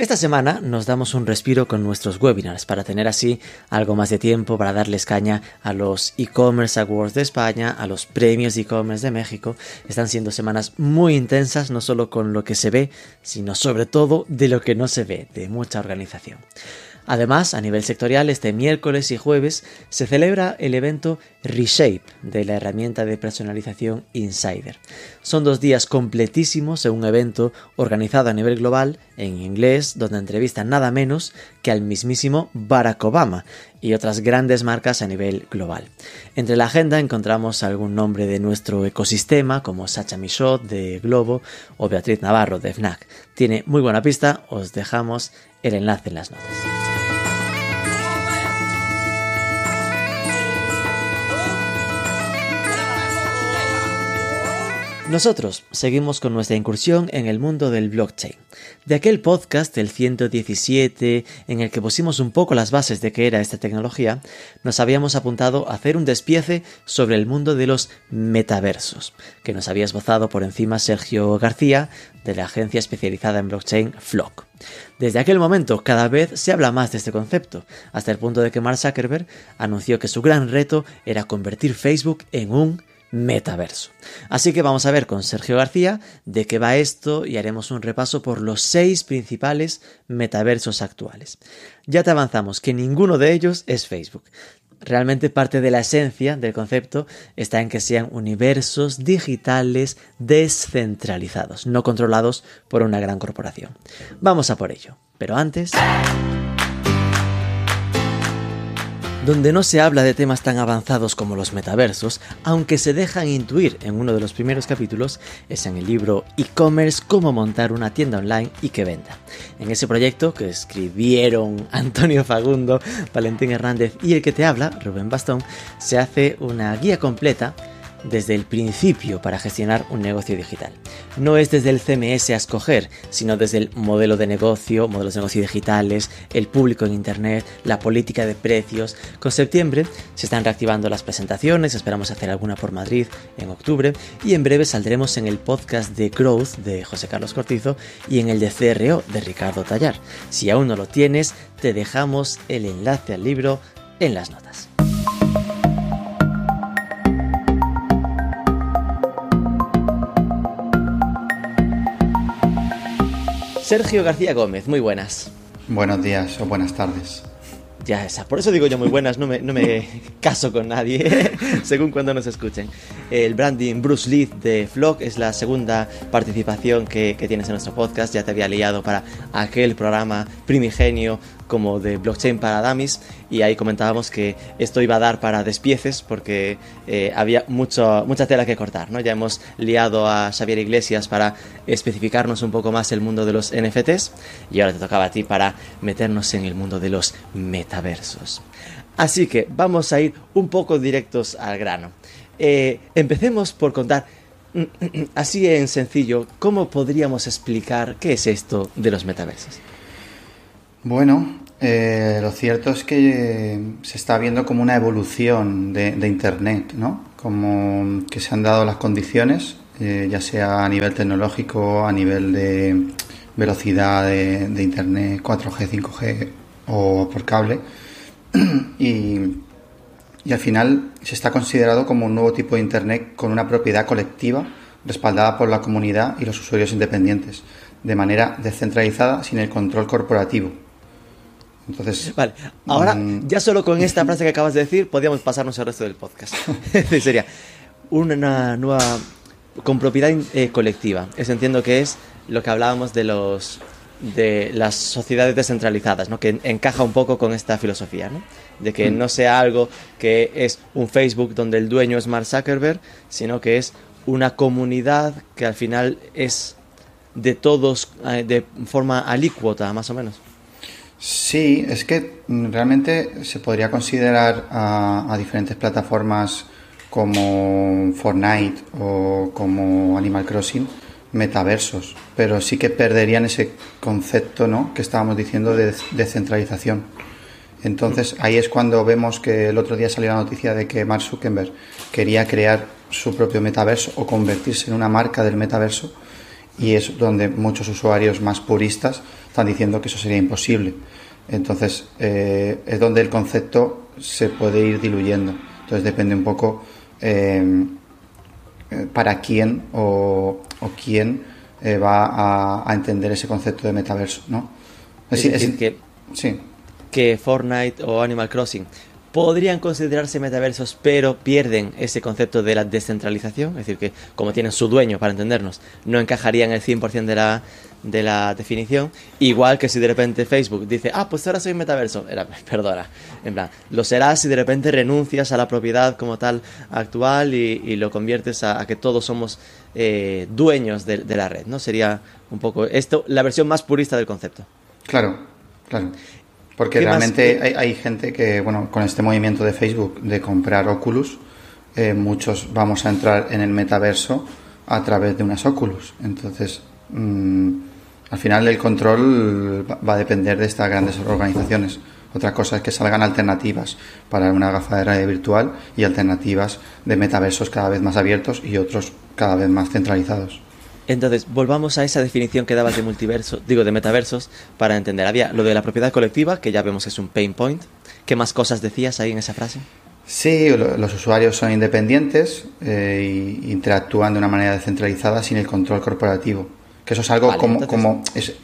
esta semana nos damos un respiro con nuestros webinars para tener así algo más de tiempo para darles caña a los e-commerce awards de España, a los premios e-commerce de México. Están siendo semanas muy intensas, no solo con lo que se ve, sino sobre todo de lo que no se ve, de mucha organización. Además, a nivel sectorial, este miércoles y jueves se celebra el evento Reshape de la herramienta de personalización Insider. Son dos días completísimos en un evento organizado a nivel global en inglés, donde entrevistan nada menos que al mismísimo Barack Obama y otras grandes marcas a nivel global. Entre la agenda encontramos algún nombre de nuestro ecosistema, como Sacha Michaud de Globo o Beatriz Navarro de FNAC. Tiene muy buena pista, os dejamos el enlace en las notas. Nosotros seguimos con nuestra incursión en el mundo del blockchain. De aquel podcast, el 117, en el que pusimos un poco las bases de qué era esta tecnología, nos habíamos apuntado a hacer un despiece sobre el mundo de los metaversos, que nos había esbozado por encima Sergio García, de la agencia especializada en blockchain Flock. Desde aquel momento cada vez se habla más de este concepto, hasta el punto de que Mark Zuckerberg anunció que su gran reto era convertir Facebook en un metaverso. Así que vamos a ver con Sergio García de qué va esto y haremos un repaso por los seis principales metaversos actuales. Ya te avanzamos que ninguno de ellos es Facebook. Realmente parte de la esencia del concepto está en que sean universos digitales descentralizados, no controlados por una gran corporación. Vamos a por ello. Pero antes donde no se habla de temas tan avanzados como los metaversos, aunque se dejan intuir en uno de los primeros capítulos, es en el libro E-Commerce, cómo montar una tienda online y que venda. En ese proyecto que escribieron Antonio Fagundo, Valentín Hernández y el que te habla, Rubén Bastón, se hace una guía completa desde el principio para gestionar un negocio digital. No es desde el CMS a escoger, sino desde el modelo de negocio, modelos de negocio digitales, el público en Internet, la política de precios. Con septiembre se están reactivando las presentaciones, esperamos hacer alguna por Madrid en octubre y en breve saldremos en el podcast de Growth de José Carlos Cortizo y en el de CRO de Ricardo Tallar. Si aún no lo tienes, te dejamos el enlace al libro en las notas. Sergio García Gómez, muy buenas. Buenos días o buenas tardes. Ya esa, por eso digo yo muy buenas, no me, no me caso con nadie, según cuando nos escuchen. El branding Bruce Lee de Flock es la segunda participación que, que, tienes en nuestro podcast. Ya te había liado para aquel programa primigenio como de blockchain para dummies y ahí comentábamos que esto iba a dar para despieces porque eh, había mucho, mucha tela que cortar, ¿no? Ya hemos liado a Xavier Iglesias para especificarnos un poco más el mundo de los NFTs y ahora te tocaba a ti para meternos en el mundo de los metaversos. Así que vamos a ir un poco directos al grano. Eh, empecemos por contar así en sencillo, ¿cómo podríamos explicar qué es esto de los metaversos? Bueno, eh, lo cierto es que se está viendo como una evolución de, Internet, ¿no? Como que se han dado las condiciones, eh, ya sea a nivel tecnológico, a nivel de velocidad de, Internet 4G, 5G o por cable, y, y al final se está considerado como un nuevo tipo de Internet con una propiedad colectiva respaldada por la comunidad y los usuarios independientes, de manera descentralizada sin el control corporativo entonces, vale, ahora mm, ya solo con esta frase que acabas de decir podríamos pasarnos al resto del podcast. Sería una nueva con propiedad eh, colectiva. Eso entiendo que es lo que hablábamos de los de las sociedades descentralizadas, ¿no? que encaja un poco con esta filosofía, ¿no? de que mm. no sea algo que es un Facebook donde el dueño es Mark Zuckerberg, sino que es una comunidad que al final es de todos eh, de forma alícuota, más o menos. Sí, es que realmente se podría considerar a, diferentes plataformas como Fortnite o como Animal Crossing metaversos, pero sí que perderían ese concepto ¿no? que estábamos diciendo de descentralización. Entonces ahí es cuando vemos que el otro día salió la noticia de que Mark Zuckerberg quería crear su propio metaverso o convertirse en una marca del metaverso y es donde muchos usuarios más puristas están diciendo que eso sería imposible. Entonces eh, es donde el concepto se puede ir diluyendo. Entonces depende un poco eh, eh, para quién o, quién va a, entender ese concepto de metaverso, ¿no? Es, decir, que, sí. que Fortnite o Animal Crossing podrían considerarse metaversos, pero pierden ese concepto de la descentralización, es decir, que como tienen su dueño, para entendernos, no encajarían el 100% de la, de la definición, igual que si de repente Facebook dice, ah, pues ahora soy metaverso, Era, perdona, en plan, lo serás si de repente renuncias a la propiedad como tal actual y, lo conviertes a, que todos somos eh, dueños de, de la red, ¿no? Sería un poco esto, la versión más purista del concepto. Claro, claro. Porque realmente hay, gente que, bueno, con este movimiento de Facebook de comprar Oculus, eh, muchos vamos a entrar en el metaverso a través de unas Oculus. Entonces, mm, al final el control va a depender de estas grandes organizaciones. Otra cosa es que salgan alternativas para una gafadera virtual y alternativas de metaversos cada vez más abiertos y otros cada vez más centralizados. Entonces, volvamos a esa definición que dabas de multiverso, digo, de metaversos, para entender. Había lo de la propiedad colectiva, que ya vemos que es un pain point. ¿Qué más cosas decías ahí en esa frase? Sí, los usuarios son independientes e interactúan de una manera descentralizada sin el control corporativo. Que eso es algo como, como, es,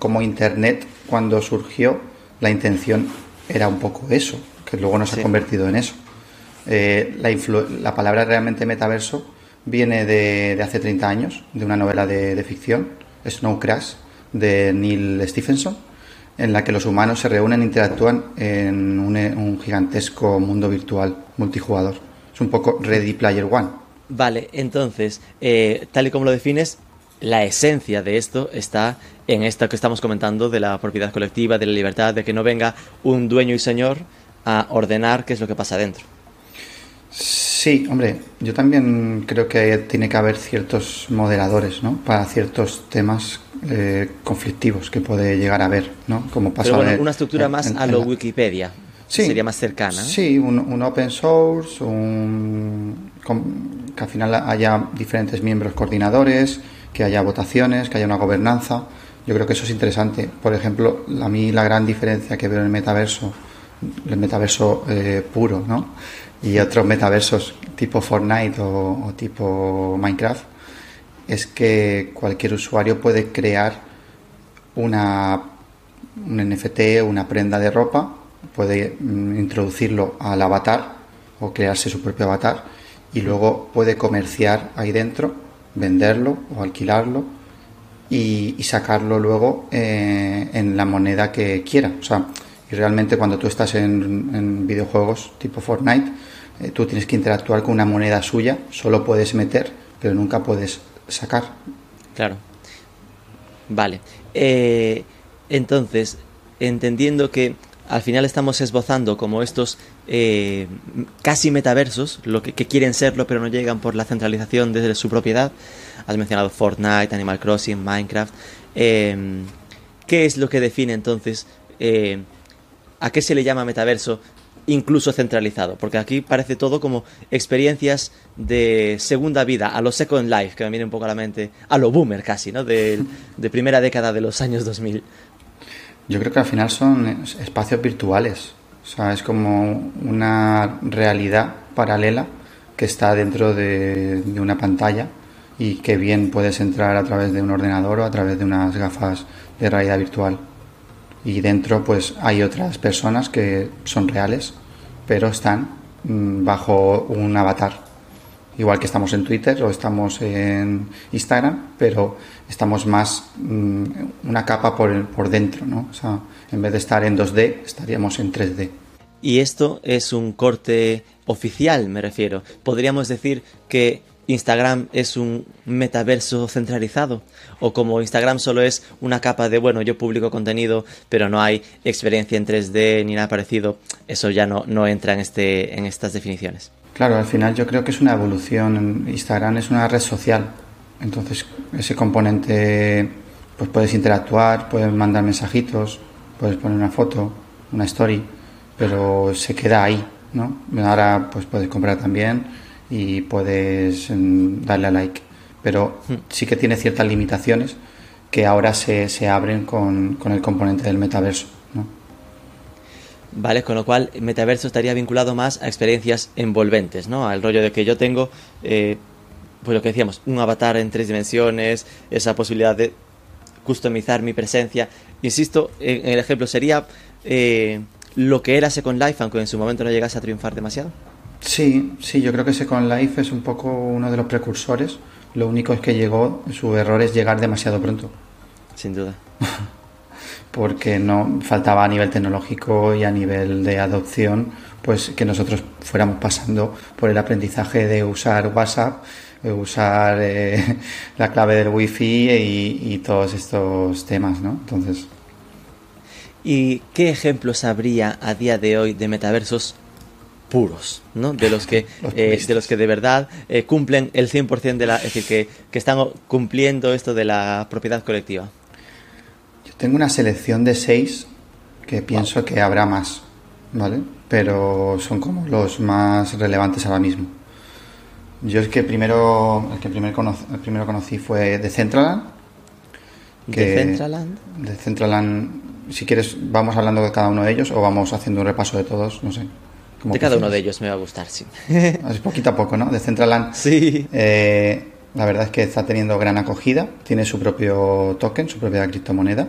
como Internet cuando surgió, la intención era un poco eso, que luego no se ha convertido en eso. Eh, la, la palabra realmente metaverso viene de, hace 30 años, de una novela de, ficción, Snow Crash, de Neil Stephenson, en la que los humanos se reúnen e interactúan en un, gigantesco mundo virtual multijugador. Es un poco Ready Player One. Vale, entonces, eh, tal y como lo defines, la esencia de esto está en esto que estamos comentando de la propiedad colectiva, de la libertad, de que no venga un dueño y señor a ordenar qué es lo que pasa dentro. Sí, hombre, yo también creo que tiene que haber ciertos moderadores, ¿no? Para ciertos temas eh, conflictivos que puede llegar a haber, ¿no? Como pasa Pero bueno, una estructura más a lo Wikipedia. sería más cercana. Sí, un, open source, un, que al final haya diferentes miembros coordinadores, que haya votaciones, que haya una gobernanza. Yo creo que eso es interesante. Por ejemplo, a mí la gran diferencia que veo en el metaverso, el metaverso eh, puro, ¿no? y otros metaversos tipo Fortnite o, tipo Minecraft es que cualquier usuario puede crear una un NFT, una prenda de ropa, puede mm, introducirlo al avatar o crearse su propio avatar y luego puede comerciar ahí dentro, venderlo o alquilarlo y, sacarlo luego eh, en la moneda que quiera. O sea, y realmente cuando tú estás en videojuegos tipo Fortnite, eh, tú tienes que interactuar con una moneda suya, solo puedes meter, pero nunca puedes sacar. Claro. Vale. Eh, entonces, entendiendo que al final estamos esbozando como estos eh, casi metaversos, lo que, quieren serlo pero no llegan por la centralización desde su propiedad. Has mencionado Fortnite, Animal Crossing, Minecraft. ¿Qué es lo que define entonces a qué se le llama metaverso incluso centralizado, porque aquí parece todo como experiencias de segunda vida, a lo Second Life, que me viene un poco a la mente, a lo boomer casi, ¿no? De, primera década de los años 2000. Yo creo que al final son espacios virtuales, o sea, es como una realidad paralela que está dentro de, de una pantalla y que bien puedes entrar a través de un ordenador o a través de unas gafas de realidad virtual. Y dentro pues hay otras personas que son reales pero están mm, bajo un avatar. Igual que estamos en Twitter o estamos en Instagram pero estamos más mm, una capa por, por dentro ¿no? o sea en vez de estar en 2D estaríamos en 3D y esto es un corte oficial me refiero. Podríamos decir que Instagram es un metaverso centralizado o como Instagram solo es una capa de bueno yo publico contenido pero no hay experiencia en 3D ni nada parecido eso ya no, no entra en este en estas definiciones. Claro al final yo creo que es una evolución. Instagram es una red social Entonces, ese componente, pues puedes interactuar, puedes mandar mensajitos, puedes poner una foto, una story, pero se queda ahí, ¿no? Ahora, pues puedes comprar también y puedes mm, darle a like. Pero Hmm. sí que tiene ciertas limitaciones que ahora se, se abren con, con el componente del metaverso, ¿no? Vale, con lo cual metaverso estaría vinculado más a experiencias envolventes, ¿no? Al rollo de que yo tengo, eh, pues lo que decíamos, un avatar en tres dimensiones, esa posibilidad de customizar mi presencia. Insisto, en, el ejemplo sería eh, lo que era Second Life, aunque en su momento no llegase a triunfar demasiado. Sí, sí, yo creo que Second Life es un poco uno de los precursores. Lo único es que llegó, su error es llegar demasiado pronto. Sin duda. porque no faltaba a nivel tecnológico y a nivel de adopción, pues que nosotros fuéramos pasando por el aprendizaje de usar WhatsApp, usar eh, la clave del wifi y, y todos estos temas, ¿no? Entonces, ¿Y qué ejemplos habría a día de hoy de metaversos puros, ¿no? De los que, Los eh, de los que de verdad eh, cumplen el 100% de la... Es decir, que, que están cumpliendo esto de la propiedad colectiva. yo tengo una selección de seis que pienso que habrá más, ¿vale? Pero son como los más relevantes ahora mismo. Yo es que primero, el que primero, conocí, el primero conocí fue Decentraland, que- Decentraland. de Centraland, si quieres, vamos hablando de cada uno de ellos o vamos haciendo un repaso de todos, no sé. como De cada uno de ellos me va a gustar, sí. Es poquito a poco, ¿no? De Centraland, sí. eh, la verdad es que está teniendo gran acogida, tiene su propio token, su propia criptomoneda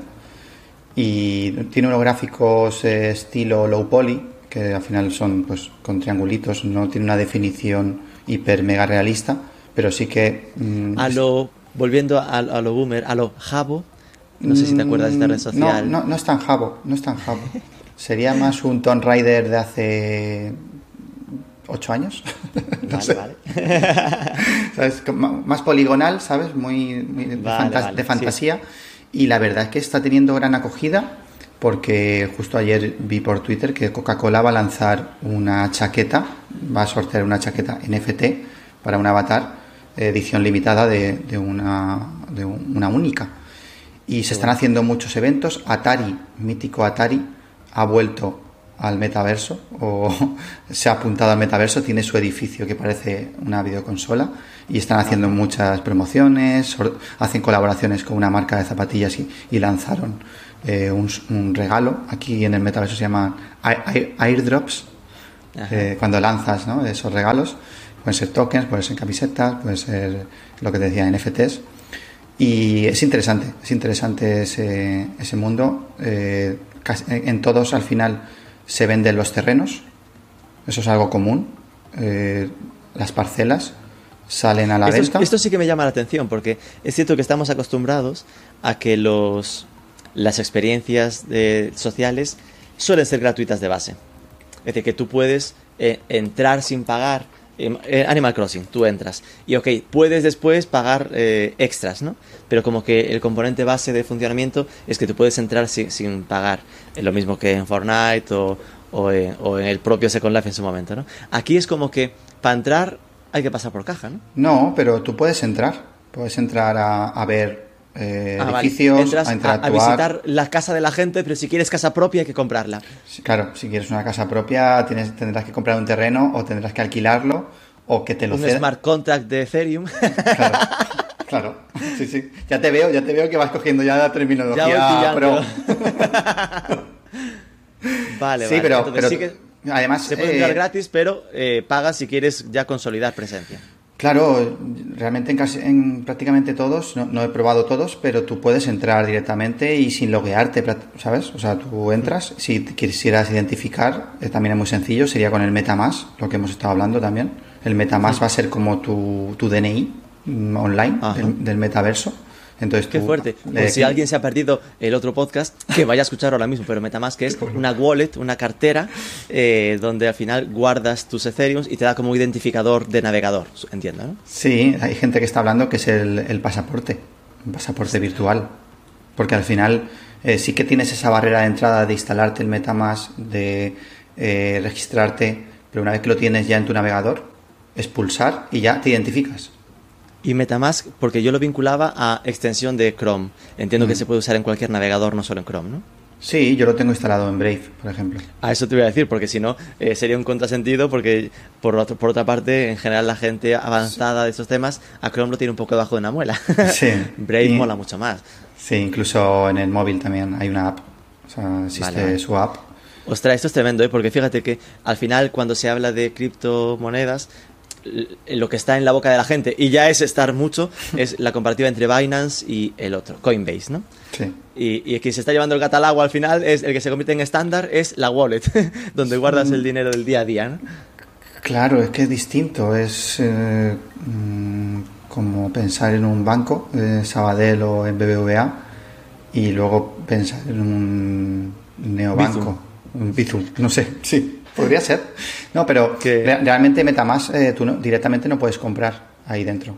y tiene unos gráficos eh, estilo low poly, que al final son pues con triangulitos, no tiene una definición hiper mega realista, pero sí que... mm, A lo... Volviendo a, a lo boomer, a lo jabo. No sé si te acuerdas de esta red Mm, social. No, no, no es tan jabo, no es tan jabo. Sería más un Tomb Raider de hace ocho años. No Vale, sé. vale. Más poligonal, ¿sabes? Muy, muy de, Vale, fantas- vale, de sí. fantasía. Y la verdad es que está teniendo gran acogida porque justo ayer vi por Twitter que Coca-Cola va a lanzar una chaqueta, va a sortear una chaqueta NFT para un avatar, eh, edición limitada de, de una, de un- una única. Y se están haciendo muchos eventos. Atari, mítico Atari, ha vuelto al metaverso o se ha apuntado al metaverso, tiene su edificio que parece una videoconsola y están haciendo muchas promociones, hacen colaboraciones con una marca de zapatillas y, y lanzaron eh, un, un regalo. Aquí en el metaverso se llama air- airdrops. Eh, cuando lanzas ¿no? esos regalos. Pueden ser tokens, pueden ser camisetas, pueden ser lo que te decía, NFTs. Y es interesante, es interesante ese, ese mundo. Eh, casi- en todos al final se venden los terrenos, eso es algo común. Eh, las parcelas salen a la esto, venta. esto sí que me llama la atención porque es cierto que estamos acostumbrados a que los las experiencias eh, sociales suelen ser gratuitas de base. Es decir, que tú puedes eh, entrar sin pagar. eh, eh, Animal Crossing, tú entras. Y ok, puedes después pagar eh, extras, ¿no? Pero como que el componente base de funcionamiento es que tú puedes entrar sin, sin pagar. Es lo mismo que en Fortnite o, o, o en el propio Second Life en su momento, ¿no? Aquí es como que para entrar hay que pasar por caja, ¿no? No, pero tú puedes entrar. Puedes entrar a, a ver eh, Ah, vale. edificios, Entras a a, interactuar. a visitar la casa de la gente, pero si quieres casa propia hay que comprarla. Claro, si quieres una casa propia tienes, tendrás que comprar un terreno o tendrás que alquilarlo o que te lo Un cedan. smart contract de Ethereum. Claro, claro. Sí, sí. Ya te veo, ya te veo que vas cogiendo ya la terminología Ya pro. vale, sí, vale. pero, Entonces pero sí que además se puede eh, entrar gratis, pero eh, pagas si quieres ya consolidar presencia. Claro, realmente en, casi, en prácticamente todos, no, no he probado todos, pero tú puedes entrar directamente y sin loguearte, ¿sabes? O sea, tú entras, si te quisieras identificar, eh, también es muy sencillo, sería con el MetaMask, lo que hemos estado hablando también. El MetaMask va a ser como tu, tu DNI mm, online del metaverso. Entonces Qué tú, fuerte. eh, Pues si alguien se ha perdido el otro podcast, que vaya a escuchar ahora mismo, pero MetaMask es una wallet, una cartera, eh, donde al final guardas tus Ethereum y te da como identificador de navegador, entiendo, ¿no? Sí, hay gente que está hablando que es el, el pasaporte, un pasaporte virtual. Porque al final eh, sí que tienes esa barrera de entrada de instalarte el MetaMask, de eh, registrarte, pero una vez que lo tienes ya en tu navegador, es pulsar y ya te identificas. Y Metamask, porque yo lo vinculaba a extensión de Chrome. Entiendo que se puede usar en cualquier navegador, no solo en Chrome, ¿no? Sí, yo lo tengo instalado en Brave, por ejemplo. A eso te voy a decir, porque si no, eh, sería un contrasentido, porque por, otro- por otra parte, en general la gente avanzada de estos temas, a Chrome lo tiene un poco debajo de una muela. Sí. Brave Y- mola mucho más. Sí, incluso en el móvil también hay una app. O sea, existe Vale, su app. Ostras, esto es tremendo, ¿eh? porque fíjate que al final cuando se habla de criptomonedas, lo que está en la boca de la gente, y ya es estar mucho, es la comparativa entre Binance y el otro, Coinbase, ¿no? Sí. Y, y quien se está llevando el catálogo al final es el que se convierte en estándar, es la wallet, donde guardas el dinero del día a día, ¿no? Claro, es que es distinto. Es eh, mm, como pensar en un banco, en Sabadell o en BBVA, y luego pensar en un neobanco, un Bizum, no sé, sí, podría ser. No, pero Que- re- realmente Metamask eh, tú no- directamente no puedes comprar ahí dentro.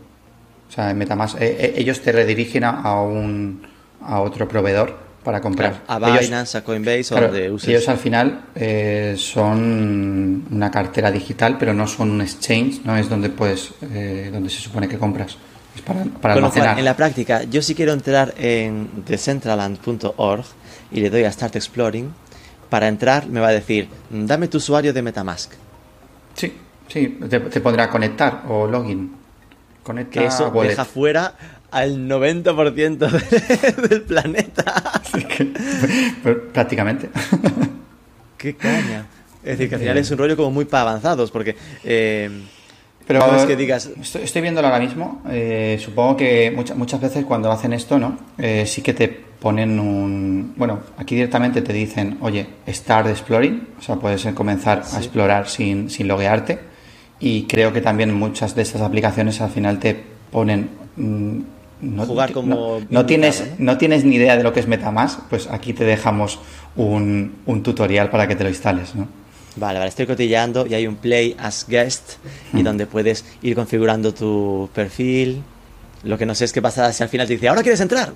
O sea, en Metamask eh, eh, ellos te redirigen a, a un a otro proveedor para comprar. A Ellos- Binance, a Coinbase o donde uses. ellos al final eh, son una cartera digital, pero no son un exchange, no es donde puedes, eh, donde se supone que compras. Es para, para almacenar. en la práctica, yo si quiero entrar en decentraland.org y le doy a Start Exploring, para entrar me va a decir, dame tu usuario de Metamask. Sí, sí, te, te pondrá conectar o login. Conecta Que eso wallet. deja fuera al 90% de- del planeta. Así que, pues, prácticamente. ¡Qué caña! Es decir, que al final es un rollo como muy para avanzados, porque... eh, Pero que digas... Estoy, estoy viéndolo ahora mismo. eh, supongo que muchas muchas veces cuando hacen esto, ¿no? Eh, sí que te ponen un. Bueno, aquí directamente te dicen, oye, start exploring. O sea, puedes comenzar a explorar sin, sin loguearte. Y creo que también muchas de estas aplicaciones al final te ponen. mm, no, Jugar como no, no tienes, ¿no? no tienes ni idea de lo que es MetaMask, pues aquí te dejamos un, un tutorial para que te lo instales, ¿no? Vale, vale, estoy cotilleando y hay un Play as Guest y donde puedes ir configurando tu perfil. Lo que no sé es qué pasa si al final te dice, ¿ahora quieres entrar?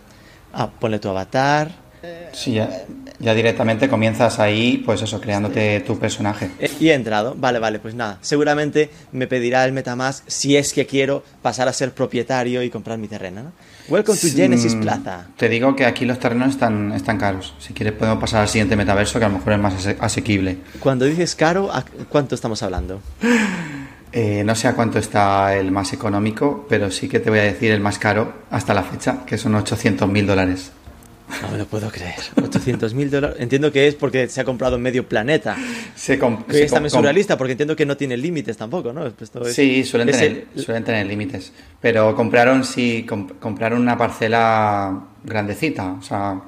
Ah, ponle tu avatar. Sí, ya, ya directamente comienzas ahí, pues eso, creándote tu personaje. Eh, Y he entrado. Vale, vale, pues nada. Seguramente me pedirá el Metamask si es que quiero pasar a ser propietario y comprar mi terreno, ¿no? Welcome to Genesis Mm, Plaza. Te digo que aquí los terrenos están, están caros. Si quieres podemos pasar al siguiente metaverso que a lo mejor es más ase- asequible. Cuando dices caro, ¿a cuánto estamos hablando? Eh, no sé a cuánto está el más económico, pero sí que te voy a decir el más caro hasta la fecha, que son 800 mil dólares. No me lo puedo creer. 800 mil dólares. Entiendo que es porque se ha comprado medio planeta. Se Que se es com- también com- surrealista porque entiendo que no tiene límites tampoco, ¿no? Esto es- Sí, suelen es tener, el- suelen tener límites. Pero compraron, sí, comp- compraron una parcela grandecita, o sea,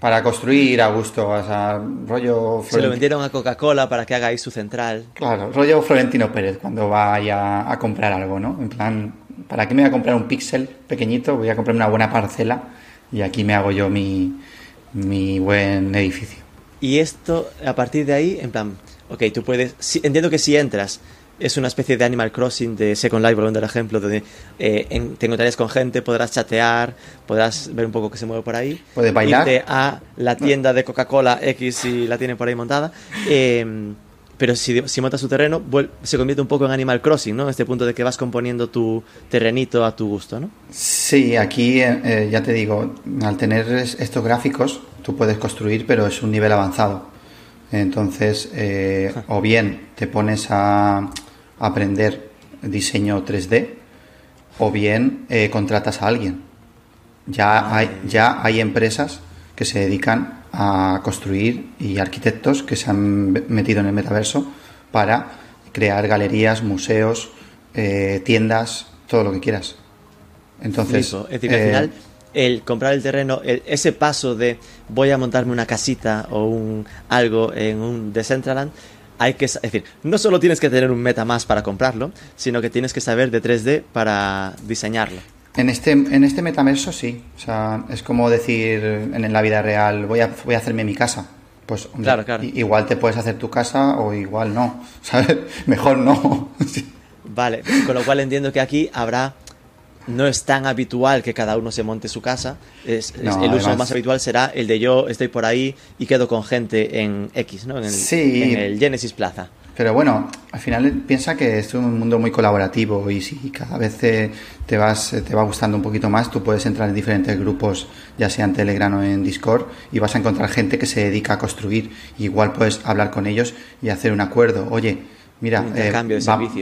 para construir a gusto, o sea, rollo Se lo vendieron a Coca-Cola para que haga ahí su central. Claro, rollo Florentino Pérez cuando vaya a comprar algo, ¿no? En plan, ¿para qué me voy a comprar un píxel pequeñito? Voy a comprar una buena parcela y aquí me hago yo mi, mi buen edificio. Y esto, a partir de ahí, en plan, ok, tú puedes. si- entiendo que si entras, es una especie de Animal Crossing de Second Life, volviendo al ejemplo, donde eh, en- te encontrarías con gente, podrás chatear, podrás ver un poco que se mueve por ahí. Puedes bailar. Irte a la tienda de Coca-Cola X si la tienen por ahí montada. eh, pero si, si montas tu terreno, se convierte un poco en Animal Crossing, ¿no? Este punto de que vas componiendo tu terrenito a tu gusto, ¿no? Sí, aquí eh, eh, ya te digo, al tener es- estos gráficos, tú puedes construir, pero es un nivel avanzado. Entonces, eh, o bien te pones a aprender diseño 3D, o bien eh, contratas a alguien. Ya hay, ya hay empresas que se dedican a construir y arquitectos que se han metido en el metaverso para crear galerías, museos, eh, tiendas, todo lo que quieras. Entonces. Es decir, al eh, final, el comprar el terreno, el- ese paso de voy a montarme una casita o un algo en un Decentraland, hay que, es decir, no solo tienes que tener un MetaMask para comprarlo, sino que tienes que saber de 3D para diseñarlo. En este, en este metaverso sí. O sea, es como decir en, la vida real, voy a, voy a hacerme mi casa. Pues hombre, Claro, claro. igual te puedes hacer tu casa o igual no. ¿Sabes? Mejor no. Vale, con lo cual entiendo que aquí habrá no es tan habitual que cada uno se monte su casa. Es, el uso más habitual será el de yo estoy por ahí y quedo con gente en X, ¿no? En el, Sí. en el Genesis Plaza. Pero bueno, al final piensa que es un mundo muy colaborativo y si cada vez te, te vas, te va gustando un poquito más, tú puedes entrar en diferentes grupos, ya sea en Telegram o en Discord, y vas a encontrar gente que se dedica a construir. Igual puedes hablar con ellos y hacer un acuerdo. Oye, Mira, eh,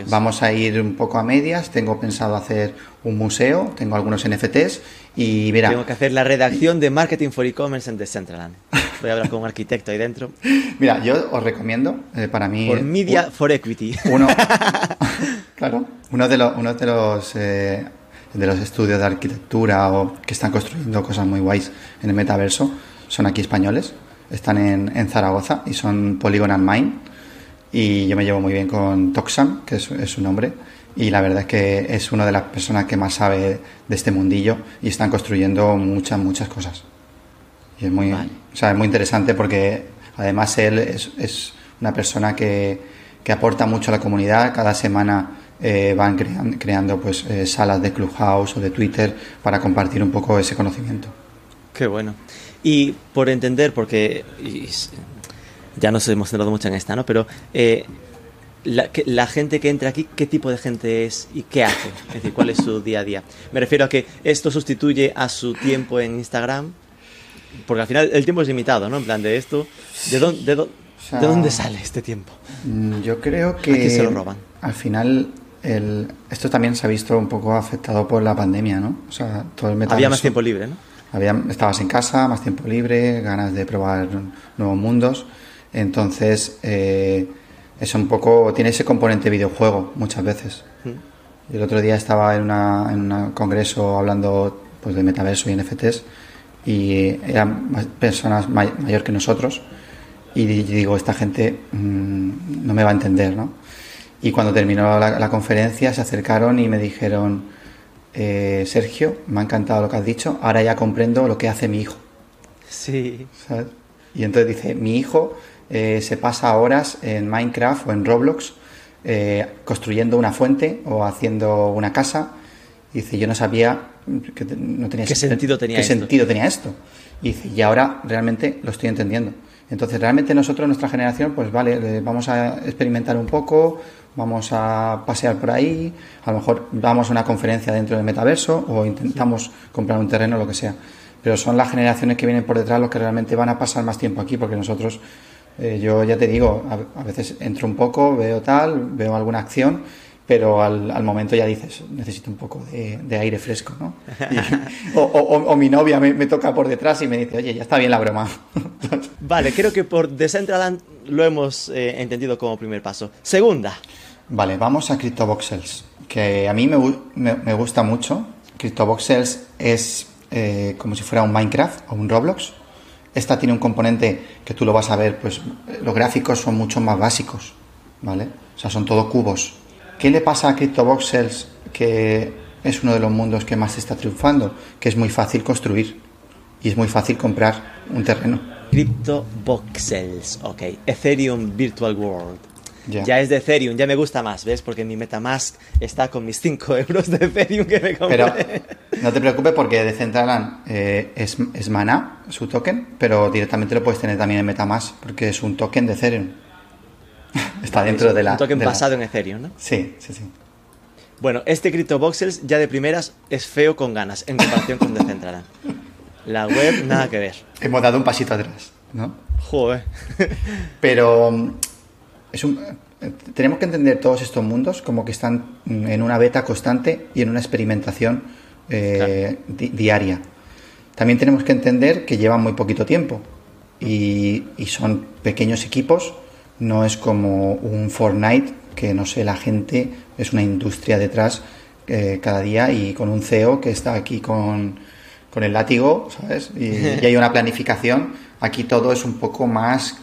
vamos a ir un poco a medias. Tengo pensado hacer un museo, tengo algunos NFTs y mira. Tengo que hacer la redacción de Marketing for E-Commerce en Decentraland. Voy a hablar con un arquitecto ahí dentro. Mira, yo os recomiendo, eh, para mí. Por Media for Equity. Uno, claro, uno de los, uno de los, eh, de los estudios de arquitectura o que están construyendo cosas muy guays en el metaverso son aquí españoles. Están en, en Zaragoza y son Polygon and Mine y yo me llevo muy bien con Toxam, que es, su nombre, y la verdad es que es una de las personas que más sabe de este mundillo y están construyendo muchas, muchas cosas. Y es muy, o sea, es muy interesante porque además él es, es una persona que, que, aporta mucho a la comunidad. Cada semana eh, van creando, creando pues, eh, salas de Clubhouse o de Twitter para compartir un poco ese conocimiento. Qué bueno. Y por entender, porque ya nos hemos centrado mucho en esta, ¿no? Pero eh, la, gente que entra aquí, ¿qué tipo de gente es y qué hace? Es decir, ¿cuál es su día a día? Me refiero a que esto sustituye a su tiempo en Instagram, porque al final el tiempo es limitado, ¿no? En plan de esto, ¿de dónde, de, dónde sale este tiempo? Mm, yo creo que... se lo roban? Al final... El, esto también se ha visto un poco afectado por la pandemia, ¿no? O sea, todo el Había más tiempo libre, ¿no? Había, estabas en casa, más tiempo libre, ganas de probar nuevos mundos. Entonces, eh, es un poco, tiene ese componente videojuego muchas veces. Mm. El otro día estaba en, un congreso hablando pues, de metaverso y NFTs y eran personas mayor que nosotros y digo, esta gente mm, no me va a entender, ¿no? Y cuando terminó la, conferencia se acercaron y me dijeron, eh, Sergio, me ha encantado lo que has dicho, ahora ya comprendo lo que hace mi hijo. Sí. Y entonces dice, mi hijo eh, se pasa horas en Minecraft o en Roblox eh, construyendo una fuente o haciendo una casa. Y dice, yo no sabía que no tenía ¿Qué sentido tenía qué esto? sentido tenía esto. Y dice, y ahora realmente lo estoy entendiendo. Entonces, realmente nosotros, nuestra generación, pues vale, vamos a experimentar un poco, vamos a pasear por ahí, a lo mejor vamos a una conferencia dentro del metaverso o intentamos comprar un terreno, lo que sea. Pero son las generaciones que vienen por detrás los que realmente van a pasar más tiempo aquí, porque nosotros eh, yo ya te digo, a, veces entro un poco, veo tal, veo alguna acción, pero al, momento ya dices, necesito un poco de, aire fresco, ¿no? o, mi novia me, toca por detrás y me dice, oye, ya está bien la broma. vale, creo que por Decentraland lo hemos eh, entendido como primer paso. Segunda. Vale, vamos a CryptoVoxels, que a mí me, me, gusta mucho. CryptoVoxels es eh, como si fuera un Minecraft o un Roblox esta tiene un componente que tú lo vas a ver, pues los gráficos son mucho más básicos, ¿vale? O sea, son todo cubos. ¿Qué le pasa a CryptoVoxels que es uno de los mundos que más está triunfando? Que es muy fácil construir y es muy fácil comprar un terreno. CryptoVoxels, ok. Ethereum Virtual World. Ya es de Ethereum, ya me gusta más, ¿ves? Porque mi Metamask está con mis 5 euros de Ethereum que me compré. Pero no te preocupes porque Decentraland eh, es, es Mana, su token, pero directamente lo puedes tener también en Metamask porque es un token de Ethereum. está dentro de la... Un token basado en Ethereum, ¿no? Sí, sí, sí. Bueno, este CryptoVoxels ya de primeras es feo con ganas en comparación con Decentraland. La web, nada que ver. Hemos dado un pasito atrás, ¿no? Joder. Pero tenemos que entender todos estos mundos como que están en una beta constante y en una experimentación eh, diaria. También tenemos que entender que llevan muy poquito tiempo y, son pequeños equipos, no es como un Fortnite que no sé, la gente es una industria detrás eh, cada día y con un CEO que está aquí con, el látigo, ¿sabes? y hay una planificación. Aquí todo es un poco más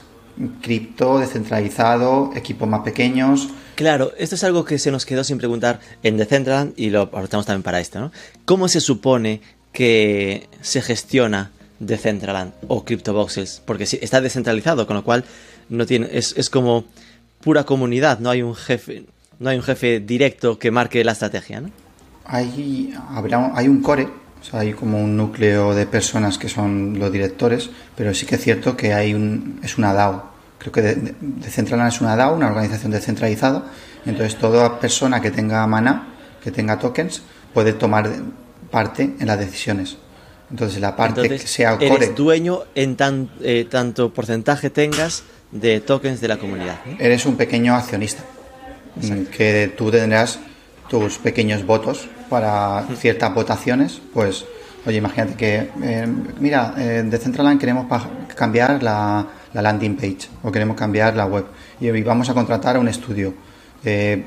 cripto, descentralizado, equipos más pequeños. Claro, esto es algo que se nos quedó sin preguntar en Decentraland y lo aprovechamos también para esto, ¿no? ¿Cómo se supone que se gestiona Decentraland o CryptoVoxels? Porque está descentralizado, con lo cual no tiene, es, es como pura comunidad, no hay un jefe, no hay un jefe directo que marque la estrategia, ¿no? Hay, habrá, hay un core o sea, hay como un núcleo de personas que son los directores, pero sí que es cierto que hay un, es una DAO, creo que Decentraland es una DAO, una organización descentralizada, entonces toda persona que tenga mana, que tenga tokens, puede tomar parte en las decisiones. Entonces la parte que sea core... Eres dueño en tan, eh, tanto porcentaje tengas de tokens de la comunidad. Eres un pequeño accionista, que tú tendrás tus pequeños votos para ciertas votaciones, pues, oye, imagínate que, eh, mira, eh, de Decentraland queremos cambiar la, landing page o queremos cambiar la web y, vamos a contratar a un estudio. Eh,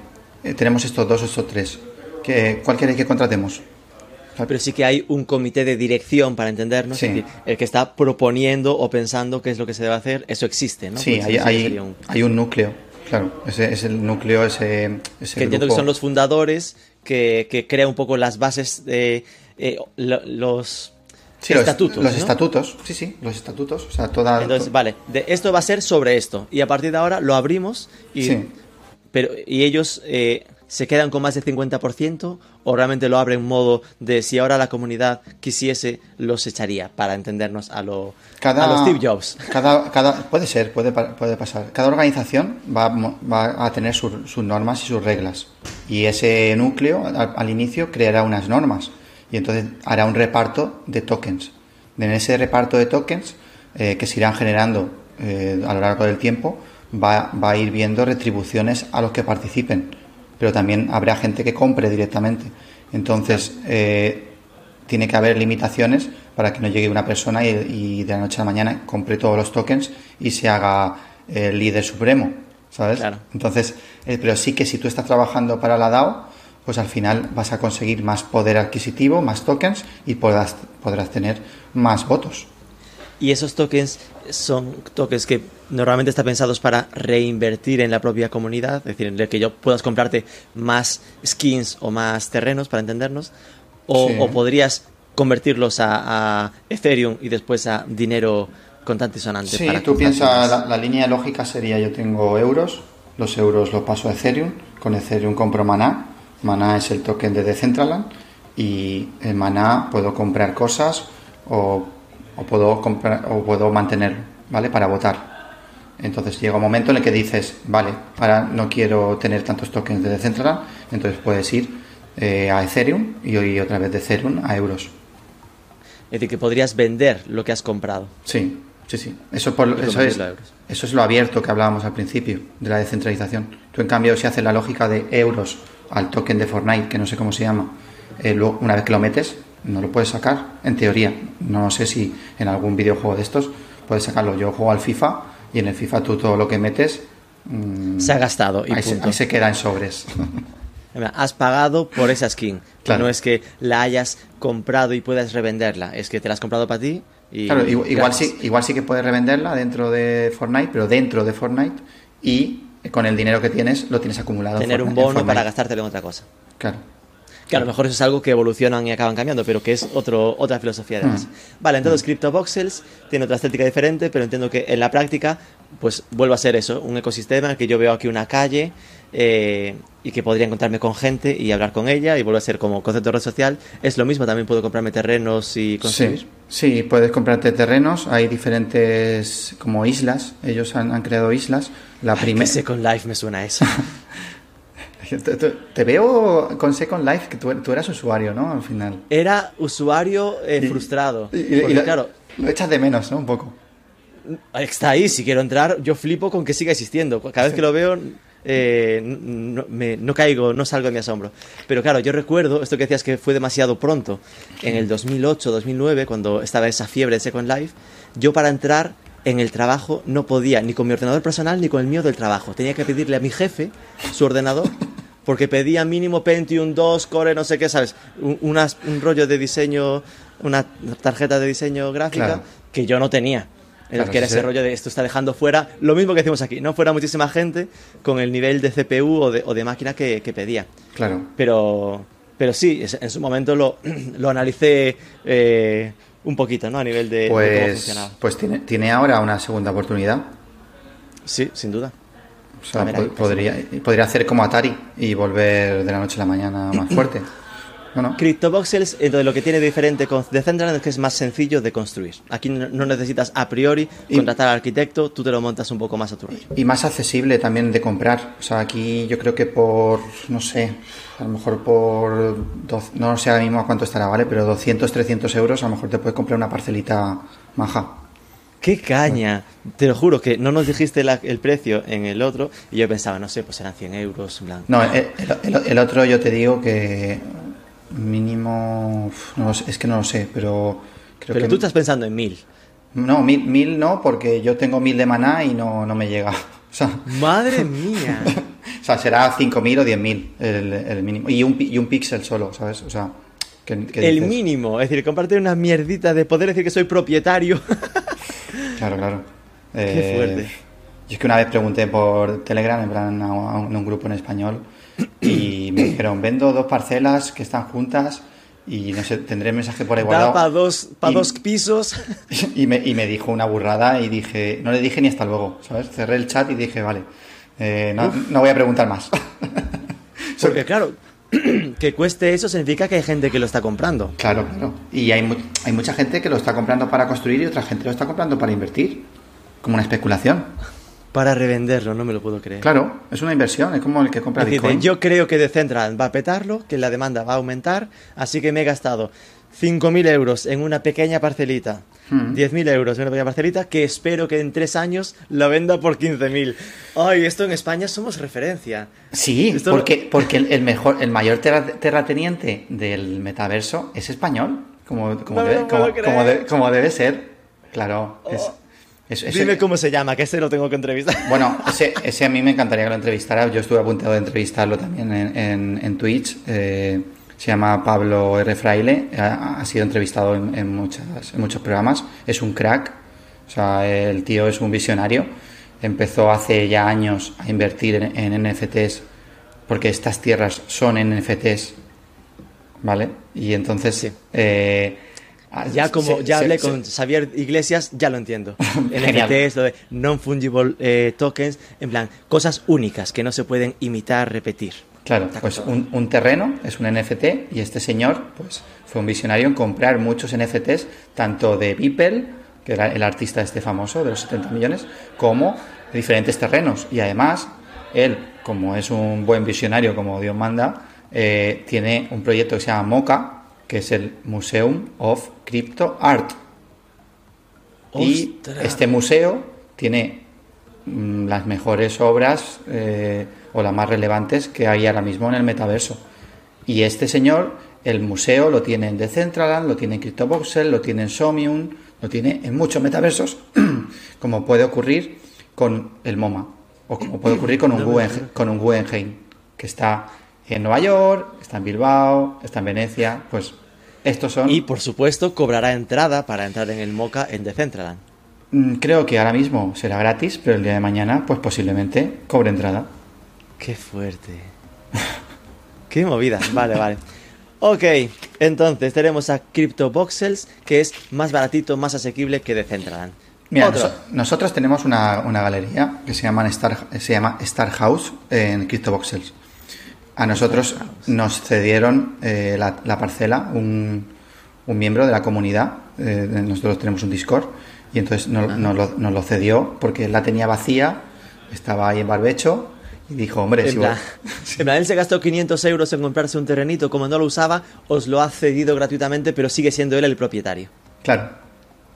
tenemos estos dos o estos tres. ¿Qué, ¿Cuál queréis que contratemos? Pero sí que hay un comité de dirección para entendernos. el que está proponiendo o pensando qué es lo que se debe hacer, eso existe, ¿no? Sí, hay, hay, un... núcleo. Claro, ese es el núcleo, ese, que entiendo que son los fundadores que, que crea un poco las bases de eh, los estatutos. Los, estatutos, sí, sí, los estatutos. O sea, toda. Entonces, vale, de, esto va a ser sobre esto. Y a partir de ahora lo abrimos y. Pero, y ellos eh, se quedan con más del 50% o realmente lo abren en modo de si ahora la comunidad quisiese, los echaría para entendernos a, lo, a los Steve Jobs. Cada, cada, puede ser, puede, puede pasar. Cada organización va, va a tener sus normas y sus reglas. Y ese núcleo al, inicio creará unas normas y entonces hará un reparto de tokens. En ese reparto de tokens eh, que se irán generando eh, a lo largo del tiempo, va, va a ir viendo retribuciones a los que participen pero también habrá gente que compre directamente. Entonces, eh, tiene que haber limitaciones para que no llegue una persona y, de la noche a la mañana compre todos los tokens y se haga el líder supremo, ¿sabes? Entonces, eh, pero sí que si tú estás trabajando para la DAO, pues al final vas a conseguir más poder adquisitivo, más tokens y podrás, podrás tener más votos. Y esos tokens son tokens que normalmente están pensados para reinvertir en la propia comunidad, es decir, en el que yo puedas comprarte más skins o más terrenos, para entendernos, o, podrías convertirlos a, Ethereum y después a dinero contante y sonante. Sí, tú piensas, la, línea lógica sería yo tengo euros, los euros los paso a Ethereum, con Ethereum compro Maná, Maná es el token de Decentraland y en Maná puedo comprar cosas o o puedo, comprar, o puedo mantenerlo, ¿vale? Para votar. Entonces llega un momento en el que dices, vale, ahora no quiero tener tantos tokens de Decentraland, entonces puedes ir eh, a Ethereum y hoy otra vez de Ethereum a euros. Es decir, que podrías vender lo que has comprado. Sí, sí, sí. Eso, eso, es, eso es lo abierto que hablábamos al principio de la descentralización. Tú, en cambio, si haces la lógica de euros al token de Fortnite, que no sé cómo se llama, eh, una vez que lo metes, no lo puedes sacar, en teoría. No sé si en algún videojuego de estos puedes sacarlo. Yo juego al FIFA y en el FIFA tú todo lo que metes... Mm, se ha gastado y ahí, Se, queda en sobres. Has pagado por esa skin. No es que la hayas comprado y puedas revenderla. Es que te la has comprado para ti y... Claro, igual, sí, igual sí que puedes revenderla dentro de Fortnite, pero dentro de Fortnite y con el dinero que tienes lo tienes acumulado. Tener un bono para gastártelo en otra cosa. Claro. Que a lo mejor eso es algo que evolucionan y acaban cambiando, pero que es otro, otra filosofía además. Mm. Vale, entonces mm. CryptoVoxels tiene otra estética diferente, pero entiendo que en la práctica, pues vuelve a ser eso, un ecosistema que yo veo aquí una calle eh, y que podría encontrarme con gente y hablar con ella y vuelve a ser como concepto de red social. Es lo mismo, también puedo comprarme terrenos y construir. Sí, puedes comprarte terrenos, hay diferentes como islas, ellos han, creado islas. La primera... Second Life me suena a eso. Te, veo con Second Life, que tú, eras usuario, ¿no? Al final. Era usuario eh, frustrado. Y, claro, lo echas de menos, ¿no? Un poco. Está ahí, si quiero entrar, yo flipo con que siga existiendo. Cada vez que lo veo, eh, no, caigo, no salgo de mi asombro. Pero claro, yo recuerdo, esto que decías que fue demasiado pronto, en el 2008, 2009, cuando estaba esa fiebre de Second Life, yo para entrar en el trabajo no podía, ni con mi ordenador personal ni con el mío del trabajo. Tenía que pedirle a mi jefe su ordenador porque pedía mínimo Pentium 2, Core, no sé qué, ¿sabes? Un, un rollo de diseño, una tarjeta de diseño gráfica que yo no tenía. En que era ese rollo de esto está dejando fuera, lo mismo que decimos aquí, no fuera muchísima gente con el nivel de CPU o de, o de máquina que, pedía. Claro. Pero, pero sí, en su momento lo, lo analicé eh, un poquito, ¿no? A nivel de, pues, cómo funcionaba. Pues tiene, tiene ahora una segunda oportunidad. Sí, sin duda. O sea, podría, podría hacer como Atari y volver de la noche a la mañana más fuerte. Bueno. CryptoVoxels, entonces lo que tiene de diferente con Decentraland es que es más sencillo de construir. Aquí no, no necesitas a priori Y- contratar al arquitecto, tú te lo montas un poco más a tu rollo. Y más accesible también de comprar. O sea, aquí yo creo que por, no sé, a lo mejor por, no sé ahora mismo a cuánto estará, ¿vale? Pero 200, 300 euros a lo mejor te puedes comprar una parcelita maja. ¡Qué caña! Te lo juro que no nos dijiste la- el precio en el otro y yo pensaba, no sé, pues eran 100 euros. plan. No, el, el- el- el otro yo te digo que mínimo, no es que no lo sé, pero creo Pero que... tú estás pensando en mil. No, mil, mil no, porque yo tengo mil de maná y no, no me llega. O sea, ¡Madre mía! o sea será 5.000 o 10.000 el, el mínimo. Y un, y un píxel solo, ¿sabes? O sea, el mínimo, es decir, compartir una mierdita de poder decir que soy propietario. Claro, claro. Qué Eh, fuerte. Yo es que una vez pregunté por Telegram, en plan, a, un, a un grupo en español, y me dijeron, vendo dos parcelas que están juntas y no sé, tendré mensaje por ahí da guardado. para dos, pa Y- dos pisos. Y me, y me dijo una burrada y dije, no le dije ni hasta luego, ¿sabes? Cerré el chat y dije, vale, eh, no, no voy a preguntar más. Porque claro, que cueste eso significa que hay gente que lo está comprando. claro, claro. Y hay, mu- hay mucha gente que lo está comprando para construir y otra gente lo está comprando para invertir, como una especulación. Para revenderlo, no me lo puedo creer. Claro, es una inversión, es como el que compra Es Bitcoin. yo creo que Decentraland va a petarlo, que la demanda va a aumentar, así que me he gastado 5.000 euros en una pequeña parcelita, Hmm. 10.000 euros en una pequeña parcelita, que espero que en tres años la venda por 15.000. Ay, esto en España somos referencia. Sí, Esto no- porque, porque el, mejor, el mayor terra- terrateniente del metaverso es español, como, como, No debe, como. Oh. como de- como debe ser. Claro, es, es- Dime cómo se llama, que ese lo tengo que entrevistar. Bueno, ese, ese a mí me encantaría que lo entrevistara. Yo estuve a punto de entrevistarlo también en, en, en Twitch. Eh, se llama Pablo R. Fraile. Ha, ha sido entrevistado en, en muchas, en muchos programas. Es un crack. O sea, el tío es un visionario. Empezó hace ya años a invertir en, en NFTs porque estas tierras son NFTs. ¿Vale? Y entonces. Sí. eh, Ya como ya hablé con Xavier Iglesias, ya lo entiendo. NFTs, lo de non-fungible eh, tokens, en plan, cosas únicas que no se pueden imitar, repetir. Claro, pues un, un terreno es un NFT y este señor pues fue un visionario en comprar muchos NFTs, tanto de Beeple, que era el artista este famoso de los 70 millones, como de diferentes terrenos. Y además, él, como es un buen visionario, como Dios manda, eh, tiene un proyecto que se llama MOCA, que es el Museum of Crypto Art. Y este museo tiene mm, las mejores obras eh, o las más relevantes que hay ahora mismo en el metaverso. Y este señor, el museo lo tiene en Decentraland, lo tiene en CryptoVoxel, lo tiene en Somium, lo tiene en muchos metaversos, como puede ocurrir con el MoMA o como puede ocurrir con un, No me Guggen- imagino. con un Guggenheim, que está en Nueva York, está en Bilbao, está en Venecia, pues estos son... Y por supuesto, cobrará entrada para entrar en el MOCA en Decentraland. Mm, Creo que ahora mismo será gratis, pero el día de mañana, pues posiblemente cobre entrada. Qué fuerte. Qué movida. Vale, vale. Ok, entonces tenemos a CryptoVoxels, que es más baratito, más asequible que Decentraland. Mira, Otro. noso- nosotros tenemos una, una galería que se llama Star, se llama Star House en CryptoVoxels. A nosotros nos cedieron eh, la, la parcela un, un miembro de la comunidad. eh, nosotros tenemos un Discord y entonces no- nos, lo, nos lo cedió porque la tenía vacía, estaba ahí en barbecho y dijo, hombre, En si plan, vos- en plan, él se gastó 500 euros en comprarse un terrenito, como no lo usaba, os lo ha cedido gratuitamente, pero sigue siendo él el propietario. Claro,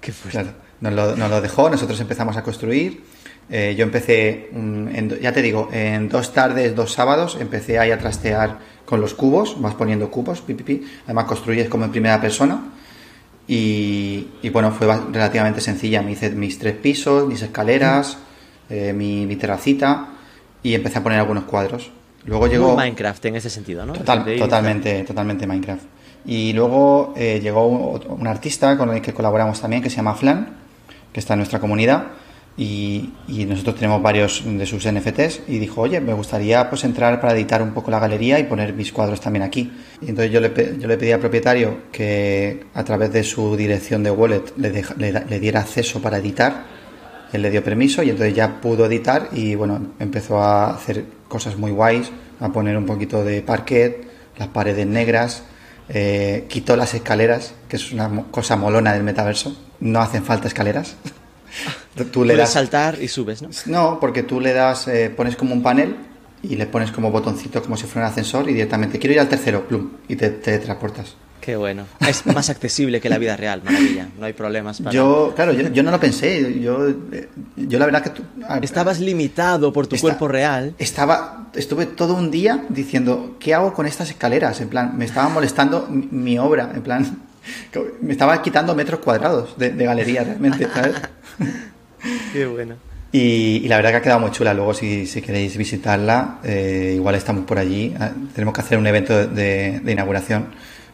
Qué fuerte. Claro, nos lo, nos lo dejó, nosotros empezamos a construir. Eh, yo empecé, mm, en ya te digo, en dos tardes, dos sábados, empecé ahí a trastear con los cubos, vas poniendo cubos, pi, pi, pi. además construyes como en primera persona. Y, y bueno, fue relativamente sencilla. Me hice mis tres pisos, mis escaleras, eh, mi, mi terracita y empecé a poner algunos cuadros. Luego llegó... Muy Minecraft en ese sentido, ¿no? Total- De totalmente, totalmente Minecraft. Y luego eh, llegó un, un artista con el que colaboramos también, que se llama Flan, que está en nuestra comunidad, y, y nosotros tenemos varios de sus NFTs, y dijo, oye, me gustaría pues entrar para editar un poco la galería y poner mis cuadros también aquí. Y entonces yo le, yo le pedí al propietario que a través de su dirección de wallet le, da- le diera acceso para editar, él le dio permiso y entonces ya pudo editar y bueno, empezó a hacer cosas muy guays, a poner un poquito de parquet, las paredes negras, eh, quitó las escaleras, que es una cosa molona del metaverso. No hacen falta escaleras. tú le das saltar y subes, ¿no? no, porque tú le das, eh, pones como un panel y le pones como botoncito como si fuera un ascensor y directamente quiero ir al tercero, plum, y te, te transportas. Qué bueno. Es más accesible que la vida real, maravilla. No hay problemas para... Yo, claro, yo, yo no lo pensé. Yo, eh, yo la verdad que tú, a- Estabas limitado por tu Está- cuerpo real. Estaba, estuve todo un día diciendo, ¿qué hago con estas escaleras? En plan, me estaba molestando mi, mi obra, en plan, me estaba quitando metros cuadrados de, de galería realmente, ¿sabes? Qué bueno. Y, y la verdad que ha quedado muy chula. Luego, si, si queréis visitarla, eh, igual estamos por allí. Ah, Tenemos que hacer un evento de, de inauguración,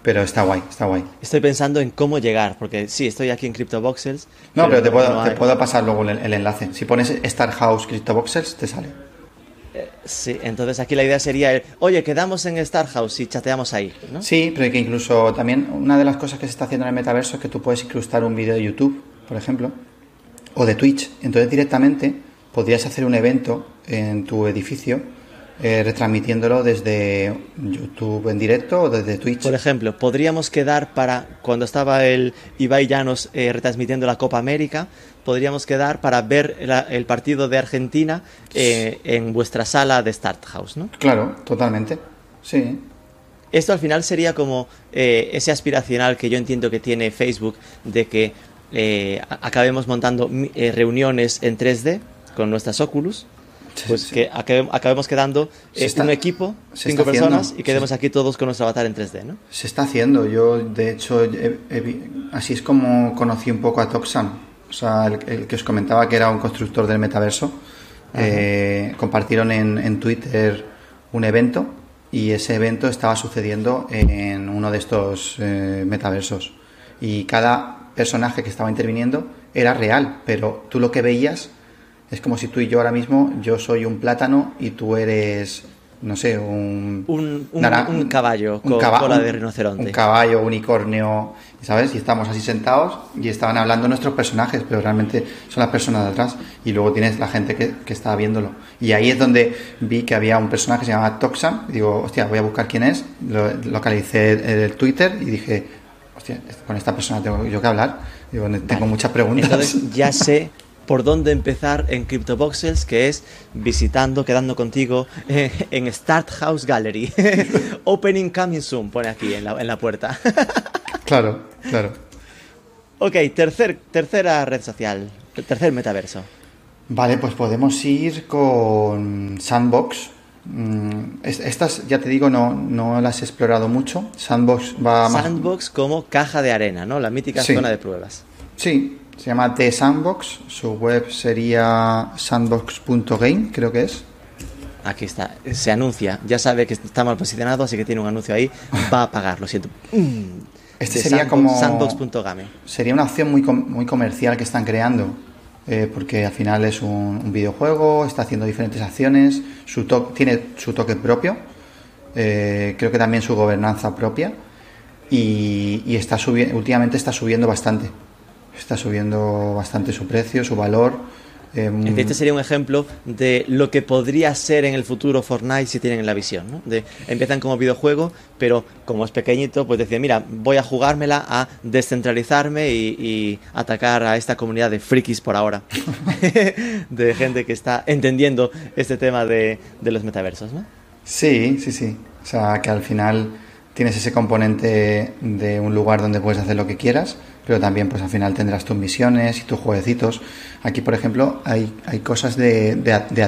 pero está guay, está guay. Estoy pensando en cómo llegar, porque sí, estoy aquí en CryptoVoxels. No, pero, te, puedo, no te puedo pasar luego el, el enlace. Si pones Star House CryptoVoxels, te sale. Sí, entonces aquí la idea sería, el, oye, quedamos en Star House y chateamos ahí, ¿no? Sí, pero que incluso también una de las cosas que se está haciendo en el metaverso es que tú puedes incrustar un vídeo de YouTube, por ejemplo, o de Twitch. Entonces directamente podrías hacer un evento en tu edificio eh, retransmitiéndolo desde YouTube en directo o desde Twitch. Por ejemplo, podríamos quedar para, cuando estaba el Ibai Llanos eh, retransmitiendo la Copa América, podríamos quedar para ver la- el partido de Argentina eh, en vuestra sala de Start House, ¿no? Claro, totalmente. Sí. Esto al final sería como eh, ese aspiracional que yo entiendo que tiene Facebook de que eh, acabemos montando eh, reuniones en 3D con nuestras Oculus. Pues Sí, sí. que acabe- acabemos quedando eh, está- un equipo, cinco haciendo. personas, y quedemos aquí todos con nuestro avatar en 3D, ¿no? Se está haciendo. Yo, de hecho, he- he así es como conocí un poco a Toxan. O sea, el, el que os comentaba que era un constructor del metaverso. Eh, compartieron en, en Twitter un evento y ese evento estaba sucediendo en uno de estos eh, metaversos. Y cada personaje que estaba interviniendo era real, pero tú lo que veías es como si tú y yo ahora mismo, yo soy un plátano y tú eres, no sé, un... Un, un- Nara- un caballo un con caba- cola de rinoceronte. Un caballo, unicornio, ¿sabes? Y estamos así sentados y estaban hablando nuestros personajes, pero realmente son las personas de atrás. Y luego tienes la gente que, que está viéndolo. Y ahí es donde vi que había un personaje que se llamaba Toxan. Y digo, hostia, voy a buscar quién es. Lo, localicé el Twitter y dije, hostia, con esta persona tengo yo que hablar. Digo, tengo muchas preguntas. Entonces ya sé por dónde empezar en CryptoVoxels, que es visitando, quedando contigo eh, en Start House Gallery. Opening coming soon, pone aquí en la, en la puerta. claro, claro. ok, tercer, tercera red social, tercer metaverso. Vale, pues podemos ir con Sandbox. Mm, es- Estas, ya te digo, no, no las he explorado mucho. Sandbox va más... Sandbox como caja de arena, ¿no? La mítica Sí. zona de pruebas. Sí, se llama The Sandbox. Su web sería sandbox.game, creo que es. Aquí está, se anuncia. Ya sabe que está mal posicionado, así que tiene un anuncio ahí. Va a pagar, lo siento. Mm. Este De sería Sandbox- como... Sandbox.game. Sería una opción muy, com- muy comercial que están creando. eh, porque al final es un, un videojuego, está haciendo diferentes acciones, su to- tiene su toque propio, eh, creo que también su gobernanza propia y, y está últimamente está subiendo bastante. Está subiendo bastante su precio, su valor. eh, decir, Este sería un ejemplo de lo que podría ser en el futuro Fortnite si tienen la visión, ¿no? De, empiezan como videojuego, pero como es pequeñito, pues decía, mira, voy a jugármela a descentralizarme y, y atacar a esta comunidad de frikis por ahora. de gente que está entendiendo este tema de, de los metaversos, ¿no? Sí, sí, sí. O sea, que al final tienes ese componente de un lugar donde puedes hacer lo que quieras, pero también pues al final tendrás tus misiones y tus jueguecitos. Aquí, por ejemplo, hay, hay cosas de, de, Ad- de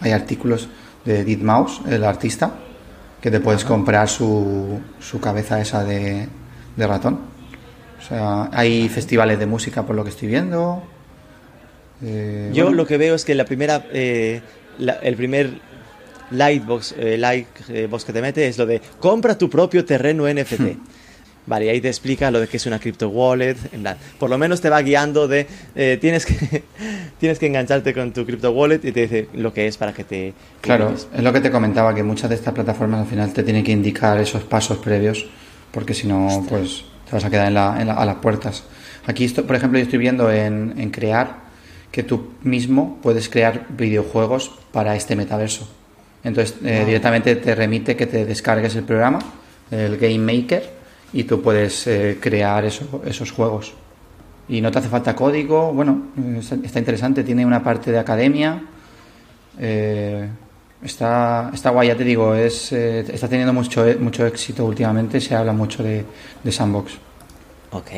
hay artículos de Edith Mouse, el artista, que te puedes comprar su, su cabeza esa de, de ratón. O sea, hay festivales de música por lo que estoy viendo. Eh, Yo bueno, lo que veo es que la primera, eh, la- el primer lightbox, eh, light eh, que te mete es lo de compra tu propio terreno NFT. Vale, y ahí te explica lo de que es una crypto wallet, en plan, por lo menos te va guiando de eh, tienes que tienes que engancharte con tu crypto wallet y te dice lo que es para que te Claro, es lo que te comentaba, que muchas de estas plataformas al final te tienen que indicar esos pasos previos, porque si no, pues te vas a quedar en la- en la- a las puertas. Aquí, esto, por ejemplo, yo estoy viendo en, en crear que tú mismo puedes crear videojuegos para este metaverso. Entonces, eh, directamente te remite que te descargues el programa, el Game Maker, y tú puedes eh, crear eso- esos juegos. Y no te hace falta código, bueno, está, interesante, tiene una parte de academia, eh, está, está guay, ya te digo, es, eh, está teniendo mucho, mucho éxito últimamente, se habla mucho de, de Sandbox. Ok.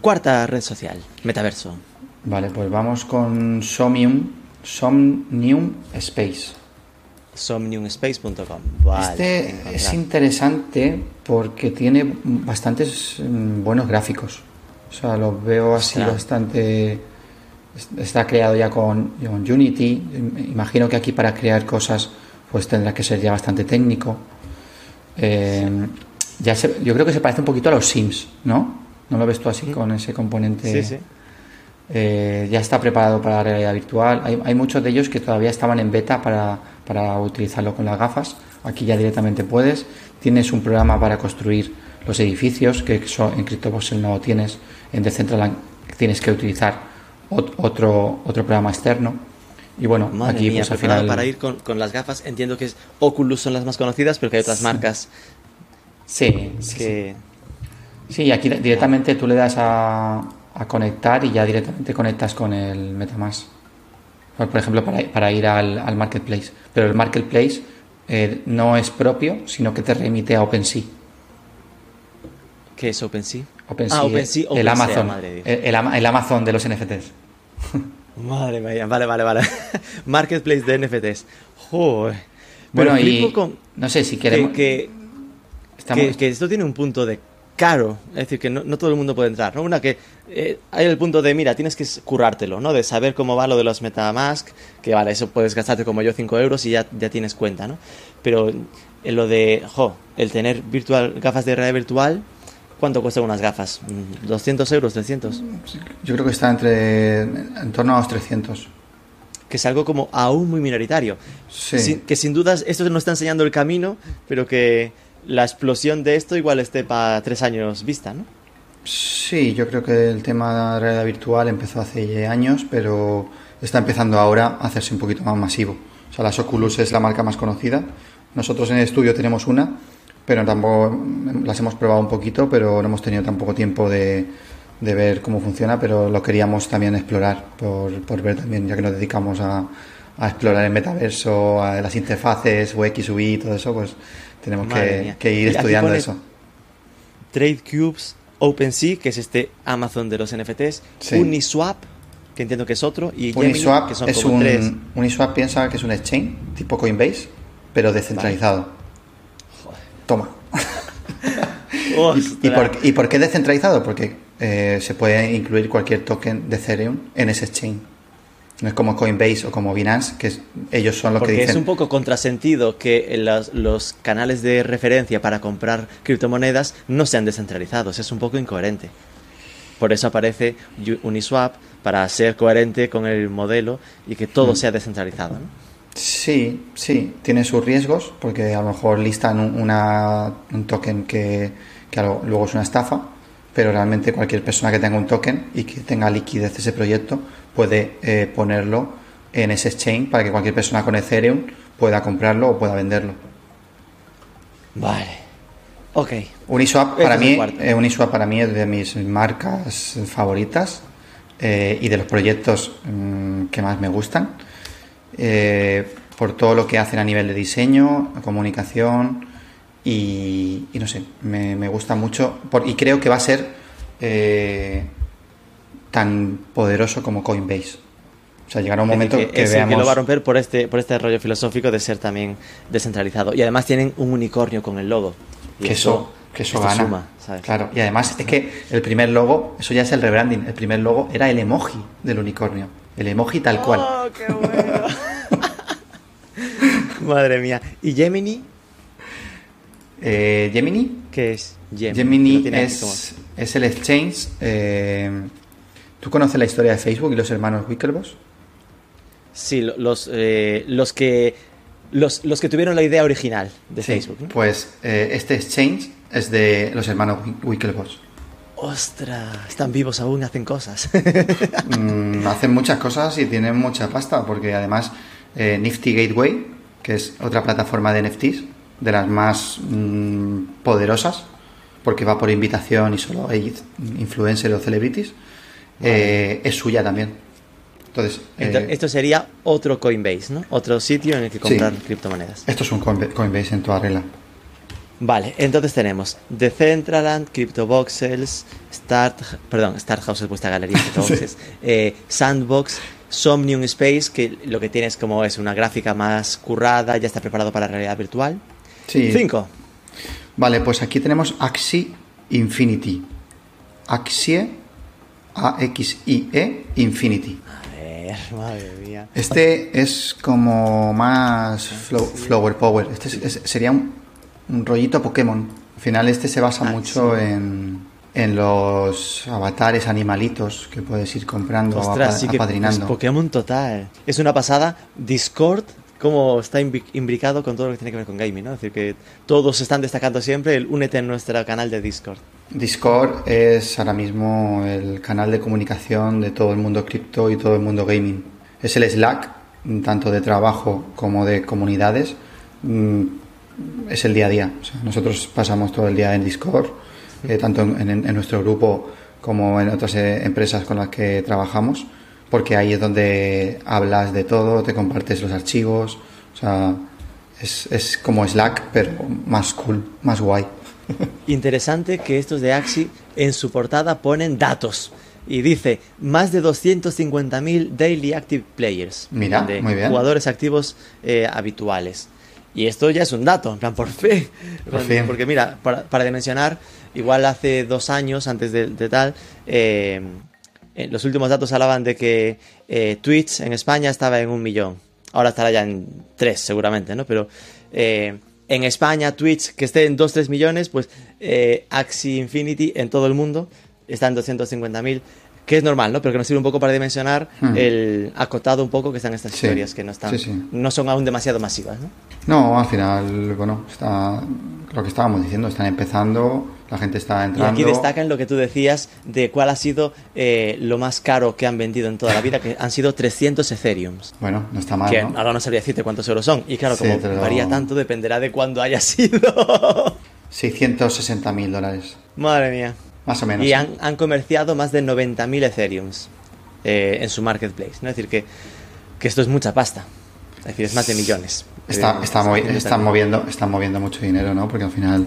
Cuarta red social, metaverso. Vale, pues vamos con Somnium, Somnium Space. Somniumspace.com. Vale, este es interesante porque tiene bastantes mm, buenos gráficos. O sea, los veo así bastante... es- Está creado ya con, con Unity. Im- Imagino que aquí para crear cosas pues tendrá que ser ya bastante técnico. Eh, ya se- yo creo que se parece un poquito a los Sims, ¿no? ¿No lo ves tú así con ese componente? Sí, sí. Eh, ya está preparado para la realidad virtual. Hay, hay muchos de ellos que todavía estaban en beta para, para utilizarlo con las gafas. Aquí ya directamente puedes. Tienes un programa para construir los edificios, que eso en CryptoVoxel no tienes. En Decentraland tienes que utilizar ot- otro, otro programa externo. Y bueno, Madre aquí mía, pues al final... para ir con, con las gafas. Entiendo que es Oculus son las más conocidas, pero que hay otras marcas Sí, sí, sí. que... Sí, aquí directamente tú le das a, a conectar y ya directamente conectas con el MetaMask. Por por ejemplo, para, para ir al, al Marketplace. Pero el Marketplace eh, no es propio, sino que te remite a OpenSea. ¿Qué es OpenSea? OpenSea, ah, OpenSea, el Amazon. madre Dios. El, el Ama- el Amazon de los NFTs. Madre mía, vale, vale, vale. Marketplace de NFTs. Joder. Bueno, y con no sé si que, queremos... que, estamos- que- que esto tiene un punto de caro. Es decir, que no, no todo el mundo puede entrar. ¿no? Una que eh, hay el punto de, mira, tienes que currártelo, ¿no? De saber cómo va lo de los Metamask. Que vale, eso puedes gastarte como yo 5 euros y ya, ya tienes cuenta, ¿no? Pero en lo de, jo, el tener virtual, gafas de realidad virtual, ¿cuánto cuestan unas gafas? Mm, ¿200 euros? ¿300? Yo creo que está entre en torno a los 300. que es algo como aún muy minoritario. Sí. Que sin dudas esto nos está enseñando el camino, pero que la explosión de esto igual esté para tres años vista, ¿no? Sí, yo creo que el tema de la realidad virtual empezó hace años, pero está empezando ahora a hacerse un poquito más masivo. O sea, las Oculus es la marca más conocida. Nosotros en el estudio tenemos una, pero tampoco las hemos probado un poquito, pero no hemos tenido tampoco tiempo de, de ver cómo funciona, pero lo queríamos también explorar, por, por ver también, ya que nos dedicamos a, a explorar el metaverso, a las interfaces, UX, UI, todo eso, pues tenemos que, ir estudiando eso. Trade Cubes, OpenSea, que es este Amazon de los NFTs, Sí. Uniswap, que entiendo que es otro, y Gemini, Uniswap que son es como un tres. Uniswap piensa que es un exchange tipo Coinbase, pero descentralizado. Toma. ¿Y, y Ostras. por, y por qué descentralizado? Porque eh, se puede incluir cualquier token de Ethereum en ese exchange. No es como Coinbase o como Binance, que ellos son los que dicen. es un poco contrasentido que los, los canales de referencia para comprar criptomonedas no sean descentralizados. Es un poco incoherente. Por eso aparece Uniswap para ser coherente con el modelo y que Mm. todo sea descentralizado. ¿no? Sí, sí, tiene sus riesgos, porque a lo mejor listan un, una- un token que, que algo- luego es una estafa, pero realmente cualquier persona que tenga un token y que tenga liquidez ese proyecto puede eh, ponerlo en ese exchange para que cualquier persona con Ethereum pueda comprarlo o pueda venderlo. Vale. Ok. Uniswap Este para mí, eh, Uniswap para mí es de mis marcas favoritas eh, y de los proyectos mm, que más me gustan eh, por todo lo que hacen a nivel de diseño, comunicación y, y no sé, me, me gusta mucho por- y creo que va a ser eh, tan poderoso como Coinbase. O sea, llegará un momento Es que, que, es el veamos que lo va a romper por este, por este rollo filosófico de ser también descentralizado. Y además tienen un unicornio con el logo. Y que eso, que eso gana. suma, ¿sabes? Claro, y además es que el primer logo, eso ya es el rebranding, el primer logo era el emoji del unicornio. El emoji tal cual. ¡Oh, qué bueno! Madre mía. ¿Y Gemini? Eh, Gemini. ¿Qué es Gemini? Gemini es, es el exchange. eh, ¿Tú conoces la historia de Facebook y los hermanos Winklevoss? como- Sí, lo- los, eh, los que los, los que tuvieron la idea original de Sí, Facebook. Pues eh, este exchange es de los hermanos Winklevoss. ¡Ostras! Están vivos aún, hacen cosas. Mm, hacen muchas cosas y tienen mucha pasta, porque además eh, Nifty Gateway, que es otra plataforma de NFTs, de las más mm, poderosas, porque va por invitación y solo hay influencers o celebrities, eh, es suya también. Entonces, eh, esto sería otro Coinbase, ¿no? Otro sitio en el que comprar criptomonedas. Esto es un Coinbase en toda regla. Vale, entonces tenemos Decentraland, CryptoVoxels, Start, perdón, Starthouse es vuestra galería de boxes, eh, Sandbox, Somnium Space, que lo que tiene es como es una gráfica más currada, ya está preparado para la realidad virtual. Sí. Cinco. Vale, pues aquí tenemos Axie Infinity. Axie, A-X-I-E, Infinity. A ver, madre mía. Este es como más flower power. Este sería un, rollito Pokémon. Al final este se basa mucho en, en los avatares animalitos que puedes ir comprando o apadrinando. Pokémon total. Es una pasada. Discord cómo está imbricado con todo lo que tiene que ver con gaming, ¿no? Es decir, que todos están destacando siempre el únete en nuestro canal de Discord. Discord es ahora mismo el canal de comunicación de todo el mundo cripto y todo el mundo gaming. Es el Slack, tanto de trabajo como de comunidades. Mm, es el día a día. nosotros pasamos todo el día en Discord, eh, tanto en, nuestro grupo como en otras eh, empresas con las que trabajamos porque ahí es donde hablas de todo, te compartes los archivos, o sea, es, como Slack, pero más cool, más guay. Interesante que estos de Axi en su portada ponen datos y dice más de 250.000 daily active players. Mira, de muy bien. Jugadores activos eh, habituales. Y esto ya es un dato, en plan, por fe. Porque mira, para, dimensionar, igual hace dos años, antes de, tal, eh, eh, los últimos datos hablaban de que eh, Twitch en España estaba en un millón. Ahora estará ya en tres, seguramente, ¿no? Pero eh, en España, Twitch, que esté en 2-3 millones, pues Axie Infinity en todo el mundo está en 250.000 que es normal, ¿no? Pero que nos sirve un poco para dimensionar hmm. el acotado un poco que están estas historias que no están, no son aún demasiado masivas, ¿no? No, al final, bueno, está lo que estábamos diciendo, están empezando, la gente está entrando. Y aquí destacan lo que tú decías de cuál ha sido eh, lo más caro que han vendido en toda la vida, que han sido 300 Ethereum. Bueno, no está mal. Que ahora no sabría decirte cuántos euros son. Y claro, como varía tanto, dependerá de cuándo haya sido. 660 mil dólares. Madre mía. Más o menos. Y han, han comerciado más de 90.000 Ethereum eh, en su marketplace. ¿no? Es decir, que, que, esto es mucha pasta. Es decir, es más de millones. Está, está están, moviendo, están moviendo mucho dinero, ¿no? Porque al final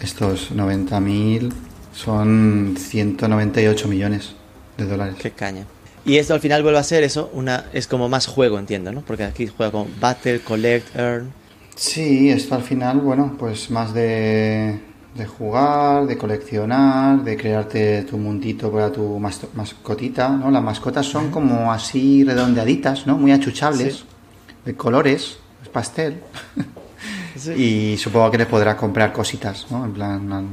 estos 90.000 son 198 millones de dólares. Qué caña. Y esto al final vuelve a ser eso, una es como más juego, entiendo, ¿no? Porque aquí juega con Battle, Collect, Earn. Sí, esto al final, bueno, pues más de de jugar, de coleccionar, de crearte tu mundito para tu mascotita, ¿no? Las mascotas son como así redondeaditas, ¿no? Muy achuchables, de colores, es pastel. Y supongo que le podrás comprar cositas, ¿no? En plan,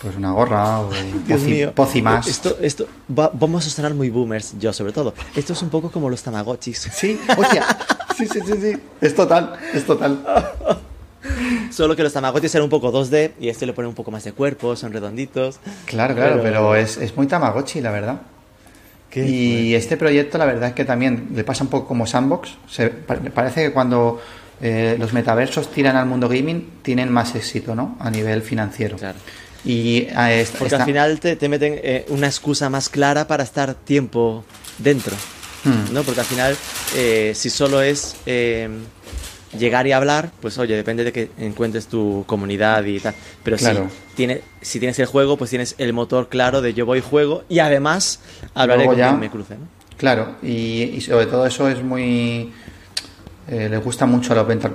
pues una gorra o poci, más. Esto, esto vamos a sonar muy boomers, yo sobre todo. Esto es un poco como los tamagotchis. Sí, hostia. sí, sí, sí, sí. Es total, es total. Solo que los Tamagotchis eran un poco 2D y este le pone un poco más de cuerpo, son redonditos. Claro, claro, pero, es, muy Tamagotchi, la verdad. Y este proyecto, la verdad es que también le pasa un poco como Sandbox. Se, parece que cuando eh, los metaversos tiran al mundo gaming, tienen más éxito, ¿no? A nivel financiero. Claro. Y a Porque al final te, meten eh, una excusa más clara para estar tiempo dentro. Hmm. ¿no? Porque al final, eh, si solo es llegar y hablar, pues oye, depende de que encuentres tu comunidad y tal. Pero si, tiene, si tienes el juego, pues tienes el motor claro de yo voy juego y además hablaré con quien me cruce. ¿no? Claro, y, sobre todo eso es muy... Eh, le gusta mucho a la Venture,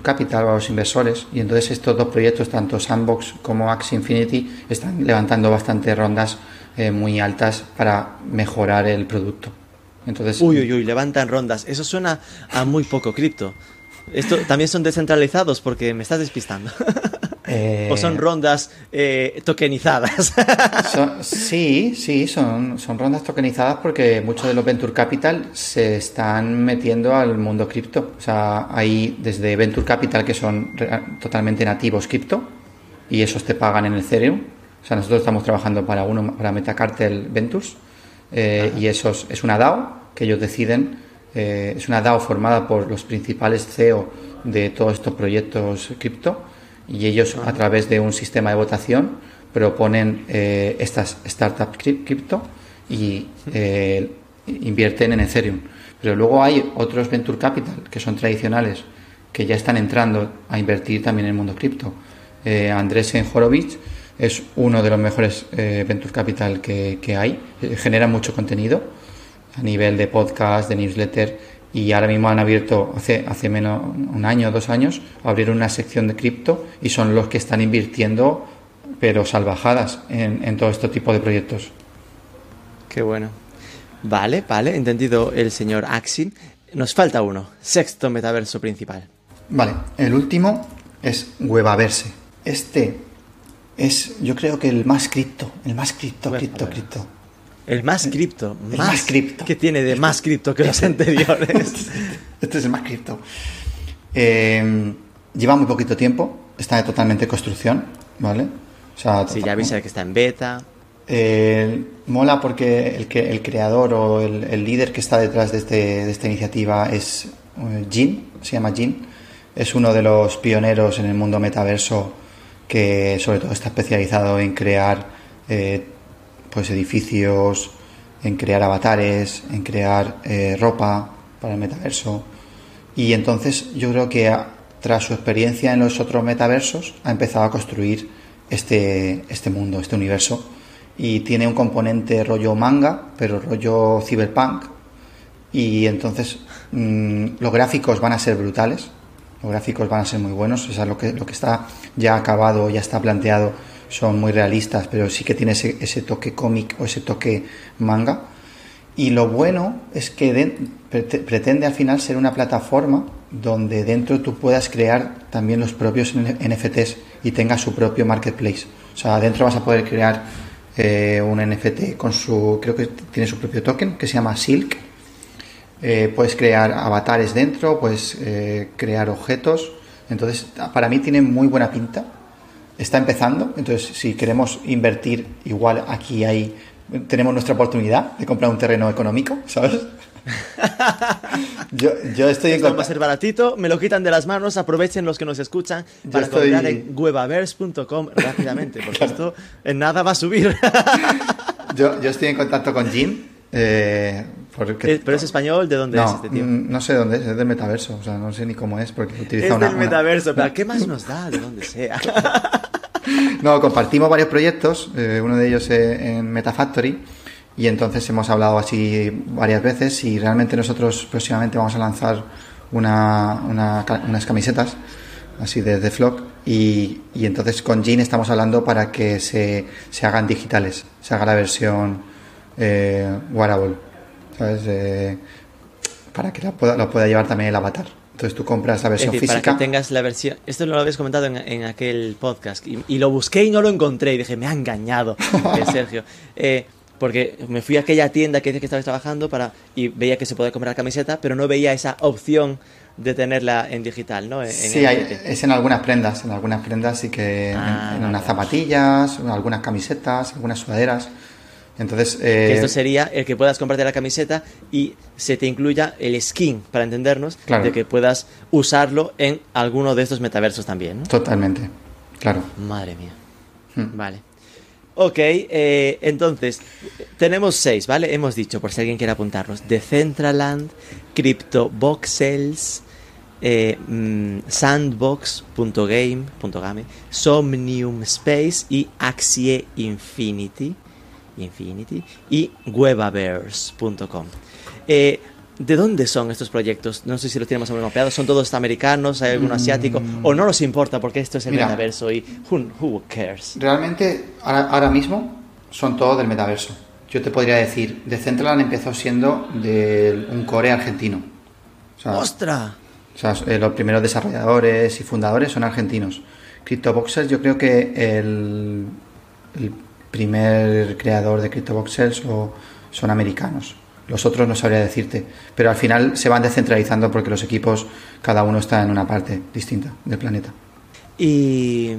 Capital, a los inversores, y entonces estos dos proyectos, tanto Sandbox como Axie Infinity, están levantando bastantes rondas eh, muy altas para mejorar el producto. Entonces, uy, uy, uy, levantan rondas. Eso suena a muy poco cripto. Esto también son descentralizados porque me estás despistando. Eh, ¿O son rondas eh, tokenizadas? sí, sí, son, son rondas tokenizadas porque muchos de los Venture Capital se están metiendo al mundo cripto. O sea, hay desde Venture Capital que son totalmente nativos cripto y esos te pagan en Ethereum. O sea, nosotros estamos trabajando para uno, para Metacartel Ventures eh, y esos es una DAO que ellos deciden es una DAO formada por los principales CEO de todos estos proyectos cripto y ellos a través de un sistema de votación proponen eh, estas startups cripto y eh, invierten en Ethereum. Pero luego hay otros venture capital que son tradicionales que ya están entrando a invertir también en el mundo cripto. Eh, Andrés Horowitz es uno de los mejores eh, venture capital que, que hay, eh, genera mucho contenido a nivel de podcast, de newsletter y ahora mismo han abierto hace, hace menos un año o dos años, abrieron una sección de cripto y son los que están invirtiendo pero salvajadas en, en todo este tipo de proyectos. Qué bueno. Vale, vale, entendido el señor Axin. Nos falta uno, sexto metaverso principal. Vale, el último es Webaverse. Este es, yo creo que el más cripto, el más cripto, cripto, cripto. El más cripto. El más cripto. ¿Qué tiene de más cripto que los anteriores? Este es el más cripto. Eh, lleva muy poquito tiempo, está totalmente en construcción, ¿vale? O sea, Sí, ya avisa que está en beta. Eh, mola porque el, que, el creador o el, el líder que está detrás de, este, de esta iniciativa es eh, Jin, se llama Jin. Es uno de los pioneros en el mundo metaverso que sobre todo está especializado en crear eh, pues edificios, en crear avatares, en crear eh, ropa para el metaverso. Y entonces yo creo que tras su experiencia en los otros metaversos ha empezado a construir este, este mundo, este universo. Y tiene un componente rollo manga, pero rollo cyberpunk. Y entonces mm, los gráficos van a ser brutales. Los gráficos van a ser muy buenos. O sea, lo que, lo que está ya acabado, ya está planteado, son muy realistas, pero sí que tiene ese, ese toque cómic o ese toque manga. Y lo bueno es que de- prete- pretende al final ser una plataforma donde dentro tú puedas crear también los propios NFTs y tengas su propio marketplace. O sea, dentro vas a poder crear eh, un NFT con su, creo que tiene su propio token que se llama Silk. Eh, puedes crear avatares dentro, puedes eh, crear objetos. Entonces, para mí tiene muy buena pinta. Está empezando, entonces si queremos invertir, igual aquí hay tenemos nuestra oportunidad de comprar un terreno económico, ¿sabes? yo, yo estoy en Esto va a ser baratito, me lo quitan de las manos, aprovechen los que nos escuchan para estoy- comprar en webaverse.com rápidamente, porque esto en nada va a subir. yo, yo estoy en contacto con Jim. eh, porque- Eh, Pero es español, ¿de dónde no, es este tío? mm, no sé dónde es, es del metaverso, o sea, no sé ni cómo es porque utiliza Es una, del una- metaverso, pero ¿qué más nos da de sea? No, compartimos varios proyectos, eh, uno de ellos en Metafactory, y entonces hemos hablado así varias veces y realmente nosotros próximamente vamos a lanzar una, una unas camisetas así de, de Flock y, y entonces con Jean estamos hablando para que se, se hagan digitales, se haga la versión eh, wearable, ¿sabes? Eh, para que la pueda, lo pueda llevar también el avatar. Entonces tú compras la Es versión decir, para física. que tengas la versión. Esto lo habéis comentado en, en aquel podcast. Y, y lo busqué y no lo encontré. Y dije, me ha engañado eh, Sergio. Eh, porque me fui a aquella tienda que dice que estabais trabajando para y veía que se podía comprar camiseta, pero no veía esa opción de tenerla en digital, ¿no? En- en Sí, hay- es en algunas prendas, en algunas prendas sí que en- Ah, en, vale, unas zapatillas, en algunas camisetas, algunas sudaderas. Entonces, Que eh, esto sería el que puedas comprarte la camiseta y se te incluya el skin, para entendernos, Claro. de que puedas usarlo en alguno de estos metaversos también, ¿no? totalmente, claro. Madre mía. Hmm. Vale. Ok, eh, entonces, tenemos seis, ¿vale? Hemos dicho, por si alguien quiere apuntarnos, Decentraland, CryptoVoxels, eh, mm, Sandbox.game, Somnium Space y Axie Infinity, Infinity y Webaverse.com. Eh, ¿De dónde son estos proyectos? No sé si los tenemos mapeados. ¿Son todos americanos? ¿Hay alguno asiático? ¿O no nos importa porque esto es el Mm. Mira. metaverso y who, who cares? Realmente, ahora, ahora mismo son todos del metaverso. Yo te podría decir, Decentraland empezó siendo de un core argentino. O sea, ¡Ostras! O sea, eh, los primeros desarrolladores y fundadores son argentinos. CryptoVoxels, yo creo que el, el primer creador de CryptoVoxels o- son americanos. Los otros no sabría decirte. Pero al final se van descentralizando porque los equipos, cada uno está en una parte distinta del planeta. ¿Y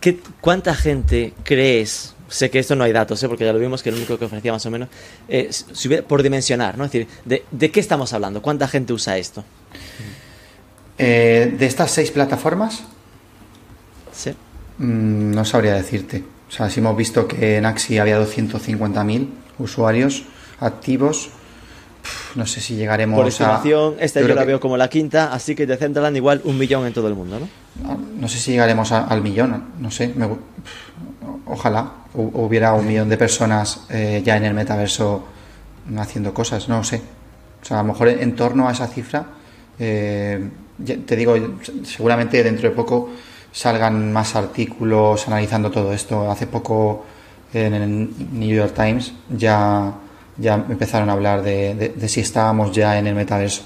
qué, cuánta gente crees? Sé que esto no hay datos, ¿eh? porque ya lo vimos que el único que ofrecía más o menos. eh, por dimensionar, ¿no? Es decir, de, ¿de qué estamos hablando? ¿Cuánta gente usa esto? Eh, de estas seis plataformas, ¿Sí? Mm, no sabría decirte. O sea, si hemos visto que en Axi había 250.000 usuarios activos, no sé si llegaremos Por estimación, a... esta yo, la veo como la quinta, así que Decentraland igual un millón en todo el mundo, ¿no? No sé si llegaremos al millón, no sé. ojalá hubiera un millón de personas eh, ya en el metaverso haciendo cosas, no sé. O sea, a lo mejor en torno a esa cifra, eh, te digo, seguramente dentro de poco salgan más artículos analizando todo esto. Hace poco en el New York Times ya, ya empezaron a hablar de, si estábamos ya en el metaverso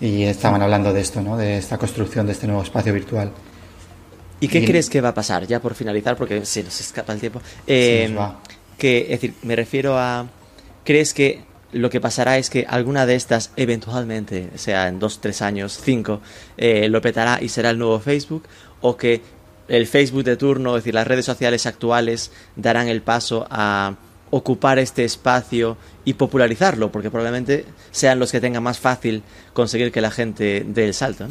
y estaban hablando de esto, ¿no? de esta construcción de este nuevo espacio virtual. ¿Y qué crees que va a pasar? Ya por finalizar, porque se nos escapa el tiempo. Eh, que, es decir, me refiero a. ¿Crees que lo que pasará es que alguna de estas, eventualmente, sea en dos, tres años, cinco, eh, lo petará y será el nuevo Facebook? ¿O que el Facebook de turno, es decir, las redes sociales actuales, darán el paso a ocupar este espacio y popularizarlo? Porque probablemente sean los que tengan más fácil conseguir que la gente dé el salto.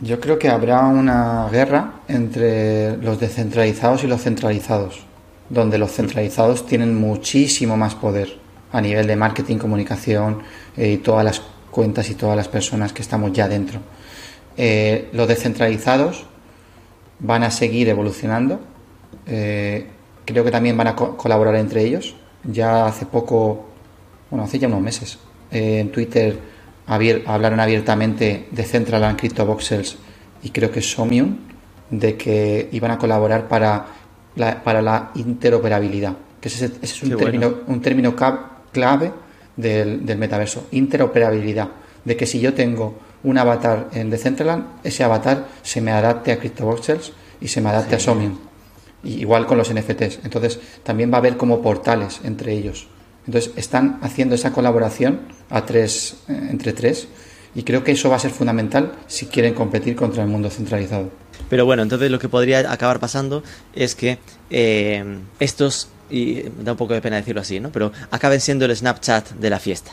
Yo creo que habrá una guerra entre los descentralizados y los centralizados, donde los centralizados tienen muchísimo más poder a nivel de marketing, comunicación eh, y todas las cuentas y todas las personas que estamos ya dentro. Eh, los descentralizados van a seguir evolucionando. Eh, creo que también van a colaborar entre ellos. Ya hace poco, bueno, hace ya unos meses, en Twitter hablaron abiertamente de Central Crypto Voxels y creo que Somium de que iban a colaborar para la, para la interoperabilidad, que ese, es un término, un término clave del, del, metaverso, interoperabilidad, de que si yo tengo un avatar en Decentraland, ese avatar se me adapte a CryptoVoxels y se me adapte a Somium. igual con los NFTs. Entonces, también va a haber como portales entre ellos. Entonces están haciendo esa colaboración a tres, eh, entre tres y creo que eso va a ser fundamental si quieren competir contra el mundo centralizado. Pero bueno, entonces lo que podría acabar pasando es que eh, estos, y da un poco de pena decirlo así, ¿no? pero acaben siendo el Snapchat de la fiesta.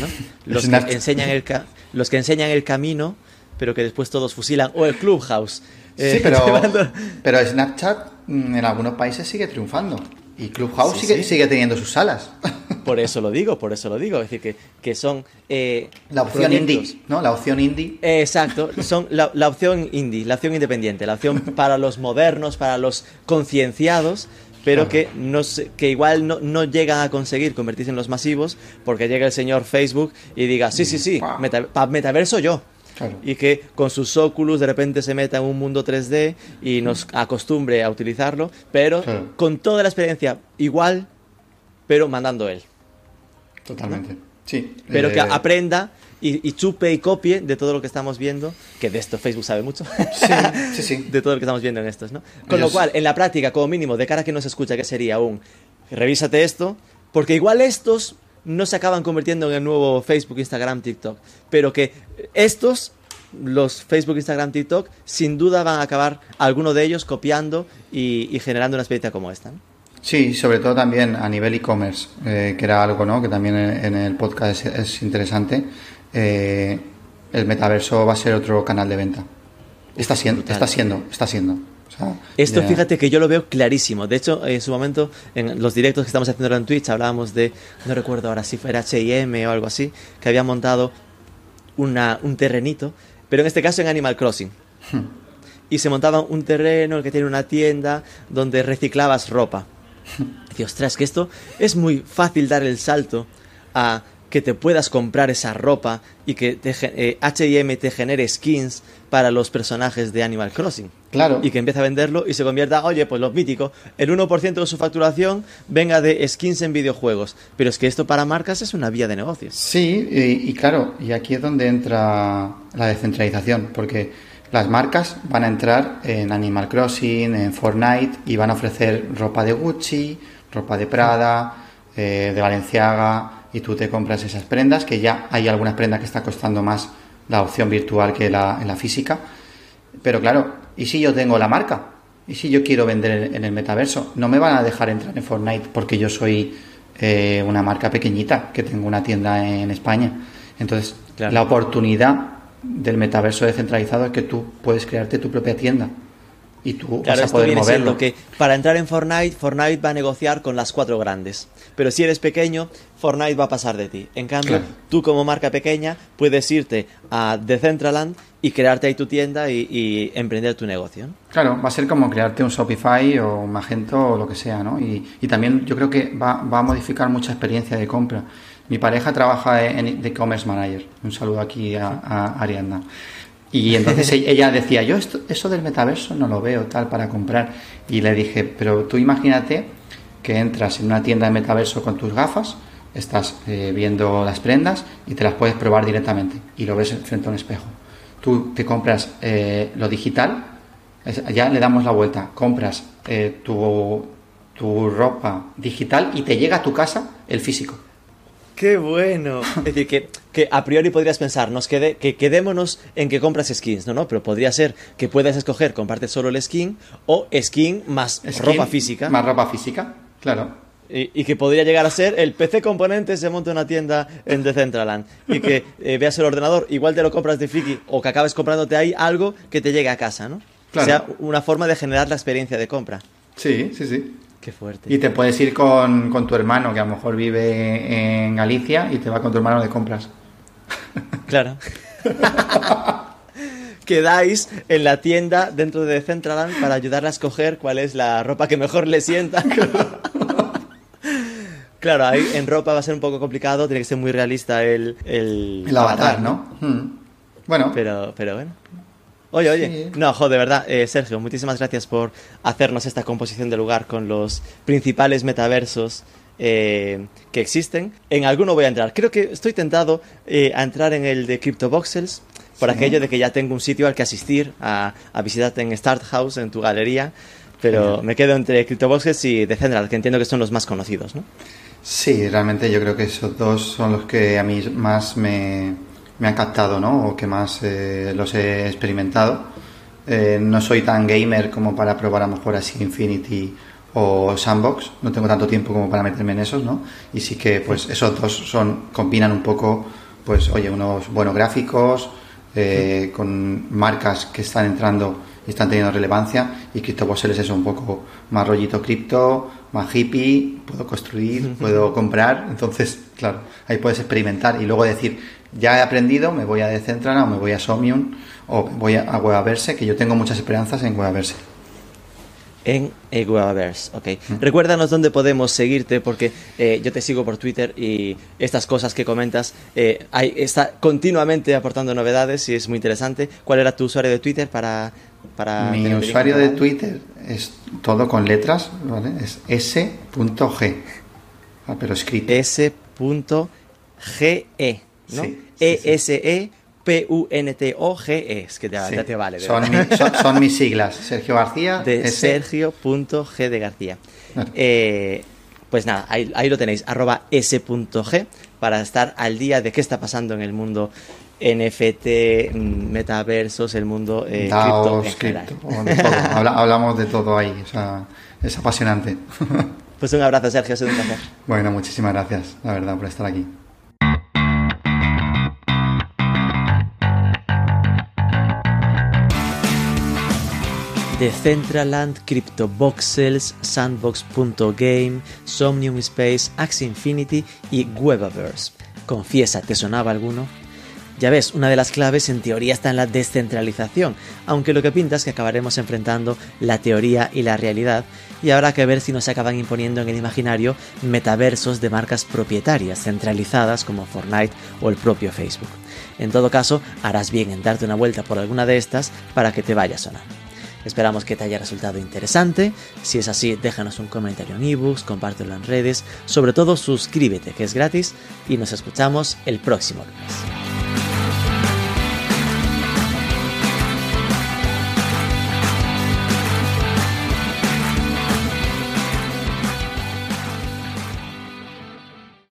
¿no? Los, que enseñan el los que enseñan el camino, pero que después todos fusilan, o el Clubhouse. sí, eh, pero, pero Snapchat mm, en algunos países sigue triunfando. Y Clubhouse sigue, sigue teniendo sus salas. Por eso lo digo, por eso lo digo. Es decir, que, que son. Eh, la opción indie, ¿no? La opción indie. exacto, son la, la, opción indie, la opción independiente, la opción para los modernos, para los concienciados, pero que, no, que igual no, no, llegan a conseguir convertirse en los masivos porque llega el señor Facebook y diga: Sí, sí, sí, metaverso yo. Y que con sus Oculus de repente se meta en un mundo 3D y nos acostumbre a utilizarlo, pero con toda la experiencia igual, pero mandando él. Totalmente. Sí. Pero que eh, aprenda y, chupe y copie de todo lo que estamos viendo, que de esto Facebook sabe mucho. Sí, sí, sí. de todo lo que estamos viendo en estos, ¿no? Con lo cual, en la práctica, como mínimo, de cara a que no se escucha, que sería un revísate esto, porque igual estos no se acaban convirtiendo en el nuevo Facebook, Instagram, TikTok. Pero que estos, los Facebook, Instagram, TikTok, sin duda van a acabar alguno de ellos copiando y, generando una experiencia como esta. Sí, sobre todo también a nivel e-commerce, eh, que era algo ¿no? que también en, el podcast es, interesante. Eh, el metaverso va a ser otro canal de venta. Está siendo, está siendo, está siendo. Esto fíjate que yo lo veo clarísimo. De hecho, en su momento, en los directos que estamos haciendo en Twitch, hablábamos de, no recuerdo ahora si fuera HM o algo así, que había montado una, un terrenito, pero en este caso en Animal Crossing. Hmm. Y se montaba un terreno que tiene una tienda donde reciclabas ropa. Y ostras, que esto es muy fácil dar el salto a que te puedas comprar esa ropa y que HM te genere skins para los personajes de Animal Crossing. Claro. Y que empiece a venderlo y se convierta, oye, pues lo mítico, el 1% de su facturación venga de skins en videojuegos. Pero es que esto para marcas es una vía de negocio. Sí, y, claro, y aquí es donde entra la descentralización, porque las marcas van a entrar en Animal Crossing, en Fortnite y van a ofrecer ropa de Gucci, ropa de Prada, eh, de Valenciaga y tú te compras esas prendas, que ya hay algunas prendas que está costando más la opción virtual que la, en la física. Pero claro, ¿y si yo tengo la marca? ¿Y si yo quiero vender en el metaverso? No me van a dejar entrar en Fortnite porque yo soy eh, una marca pequeñita, que tengo una tienda en España. Entonces, la oportunidad del metaverso descentralizado es que tú puedes crearte tu propia tienda y tú Claro, vas a esto poder viene moverlo. siendo que para entrar en Fortnite, Fortnite va a negociar con las cuatro grandes. Pero si eres pequeño, Fortnite va a pasar de ti. En cambio, Claro. tú como marca pequeña puedes irte a Decentraland y crearte ahí tu tienda y, y emprender tu negocio. Claro, va a ser como crearte un Shopify o un Magento o lo que sea, ¿no? Y, y también yo creo que va, va a modificar mucha experiencia de compra. Mi pareja trabaja en de e-commerce manager. Un saludo aquí a, a Ariadna. Y entonces e- ella decía, yo esto, eso del metaverso no lo veo tal para comprar. Y le dije, pero tú imagínate que entras en una tienda de metaverso con tus gafas, estás eh, viendo las prendas y te las puedes probar directamente y lo ves frente a un espejo. Tú te compras eh, lo digital, ya le damos la vuelta, compras eh, tu, tu ropa digital y te llega a tu casa el físico. ¡Qué bueno! Es decir, que, que a priori podrías pensar, nos quede, que quedémonos en que compras skins, ¿no? no Pero podría ser que puedas escoger comprarte solo el skin o skin más Skin, ropa física. Más ropa física, claro. Y, y que podría llegar a ser el PC Componentes se monta una tienda en Decentraland y que eh, veas el ordenador, igual te lo compras de friki o que acabes comprándote ahí algo que te llegue a casa, ¿no? Claro. sea una forma de generar la experiencia de compra. Sí, sí, sí. Qué fuerte. Y te puedes ir con, con tu hermano, que a lo mejor vive en Galicia, y te va con tu hermano de compras. Claro. Quedáis en la tienda dentro de Decentraland para ayudarle a escoger cuál es la ropa que mejor le sienta. Claro, ahí en ropa va a ser un poco complicado, tiene que ser muy realista el, el, El avatar, ¿no? Mm. Bueno, Pero, pero bueno. Oye, oye. Sí. No, joder, de verdad, eh, Sergio, muchísimas gracias por hacernos esta composición de lugar con los principales metaversos eh, que existen. En alguno voy a entrar. Creo que estoy tentado eh, a entrar en el de CryptoVoxels por Sí. aquello de que ya tengo un sitio al que asistir, a, a visitarte en Start House, en tu galería. Pero me quedo entre CryptoVoxels y Decentraland, que entiendo que son los más conocidos, ¿no? Sí, realmente yo creo que esos dos son los que a mí más me, me han captado, ¿no? O que más eh, los he experimentado. Eh, no soy tan gamer como para probar a lo mejor así Infinity o Sandbox, no tengo tanto tiempo como para meterme en esos, ¿no? Y sí que pues esos dos son combinan un poco, pues oye, unos buenos gráficos, eh, con marcas que están entrando y están teniendo relevancia y CryptoVoxels es un poco más rollito cripto, más hippie, puedo construir, puedo comprar, entonces, claro, ahí puedes experimentar y luego decir, ya he aprendido, me voy a Decentraland o me voy a Somium o voy a a Webaverse, que yo tengo muchas esperanzas en Webaverse. En Eguaverse, ok. Recuérdanos dónde podemos seguirte porque eh, yo te sigo por Twitter y estas cosas que comentas eh, hay, está continuamente aportando novedades y es muy interesante. ¿Cuál era tu usuario de Twitter para... para Mi usuario de? Twitter es todo con letras, ¿vale? Es s.g, ah, pero escrito. S.ge, ¿no? Sí, sí, E-S-E-P-U-N-T-O-G-E, es que Sí. ya te vale. Son, verdad. mi- son- son mis siglas. Sergio García. de. Sergio.g de García. Eh, pues nada, ahí, ahí lo tenéis, arroba s.g, para estar al día de qué está pasando en el mundo NFT, mm, metaversos, el mundo eh, cripto DAOs, en general. cripto, de todo. Habla- hablamos de todo ahí. O sea, es apasionante. Pues un abrazo, Sergio, ha sido un placer. bueno, muchísimas gracias, la verdad, por estar aquí. Decentraland, CryptoVoxels, Sandbox.game, Somnium Space, Axie Infinity y Webaverse. Confiesa, ¿te sonaba alguno? Ya ves, una de las claves en teoría está en la descentralización, aunque lo que pinta es que acabaremos enfrentando la teoría y la realidad, y habrá que ver si nos acaban imponiendo en el imaginario metaversos de marcas propietarias centralizadas como Fortnite o el propio Facebook. En todo caso, harás bien en darte una vuelta por alguna de estas para que te vaya sonar. Esperamos que te haya resultado interesante. Si es así, déjanos un comentario en ebooks, compártelo en redes, sobre todo suscríbete, que es gratis, y nos escuchamos el próximo lunes.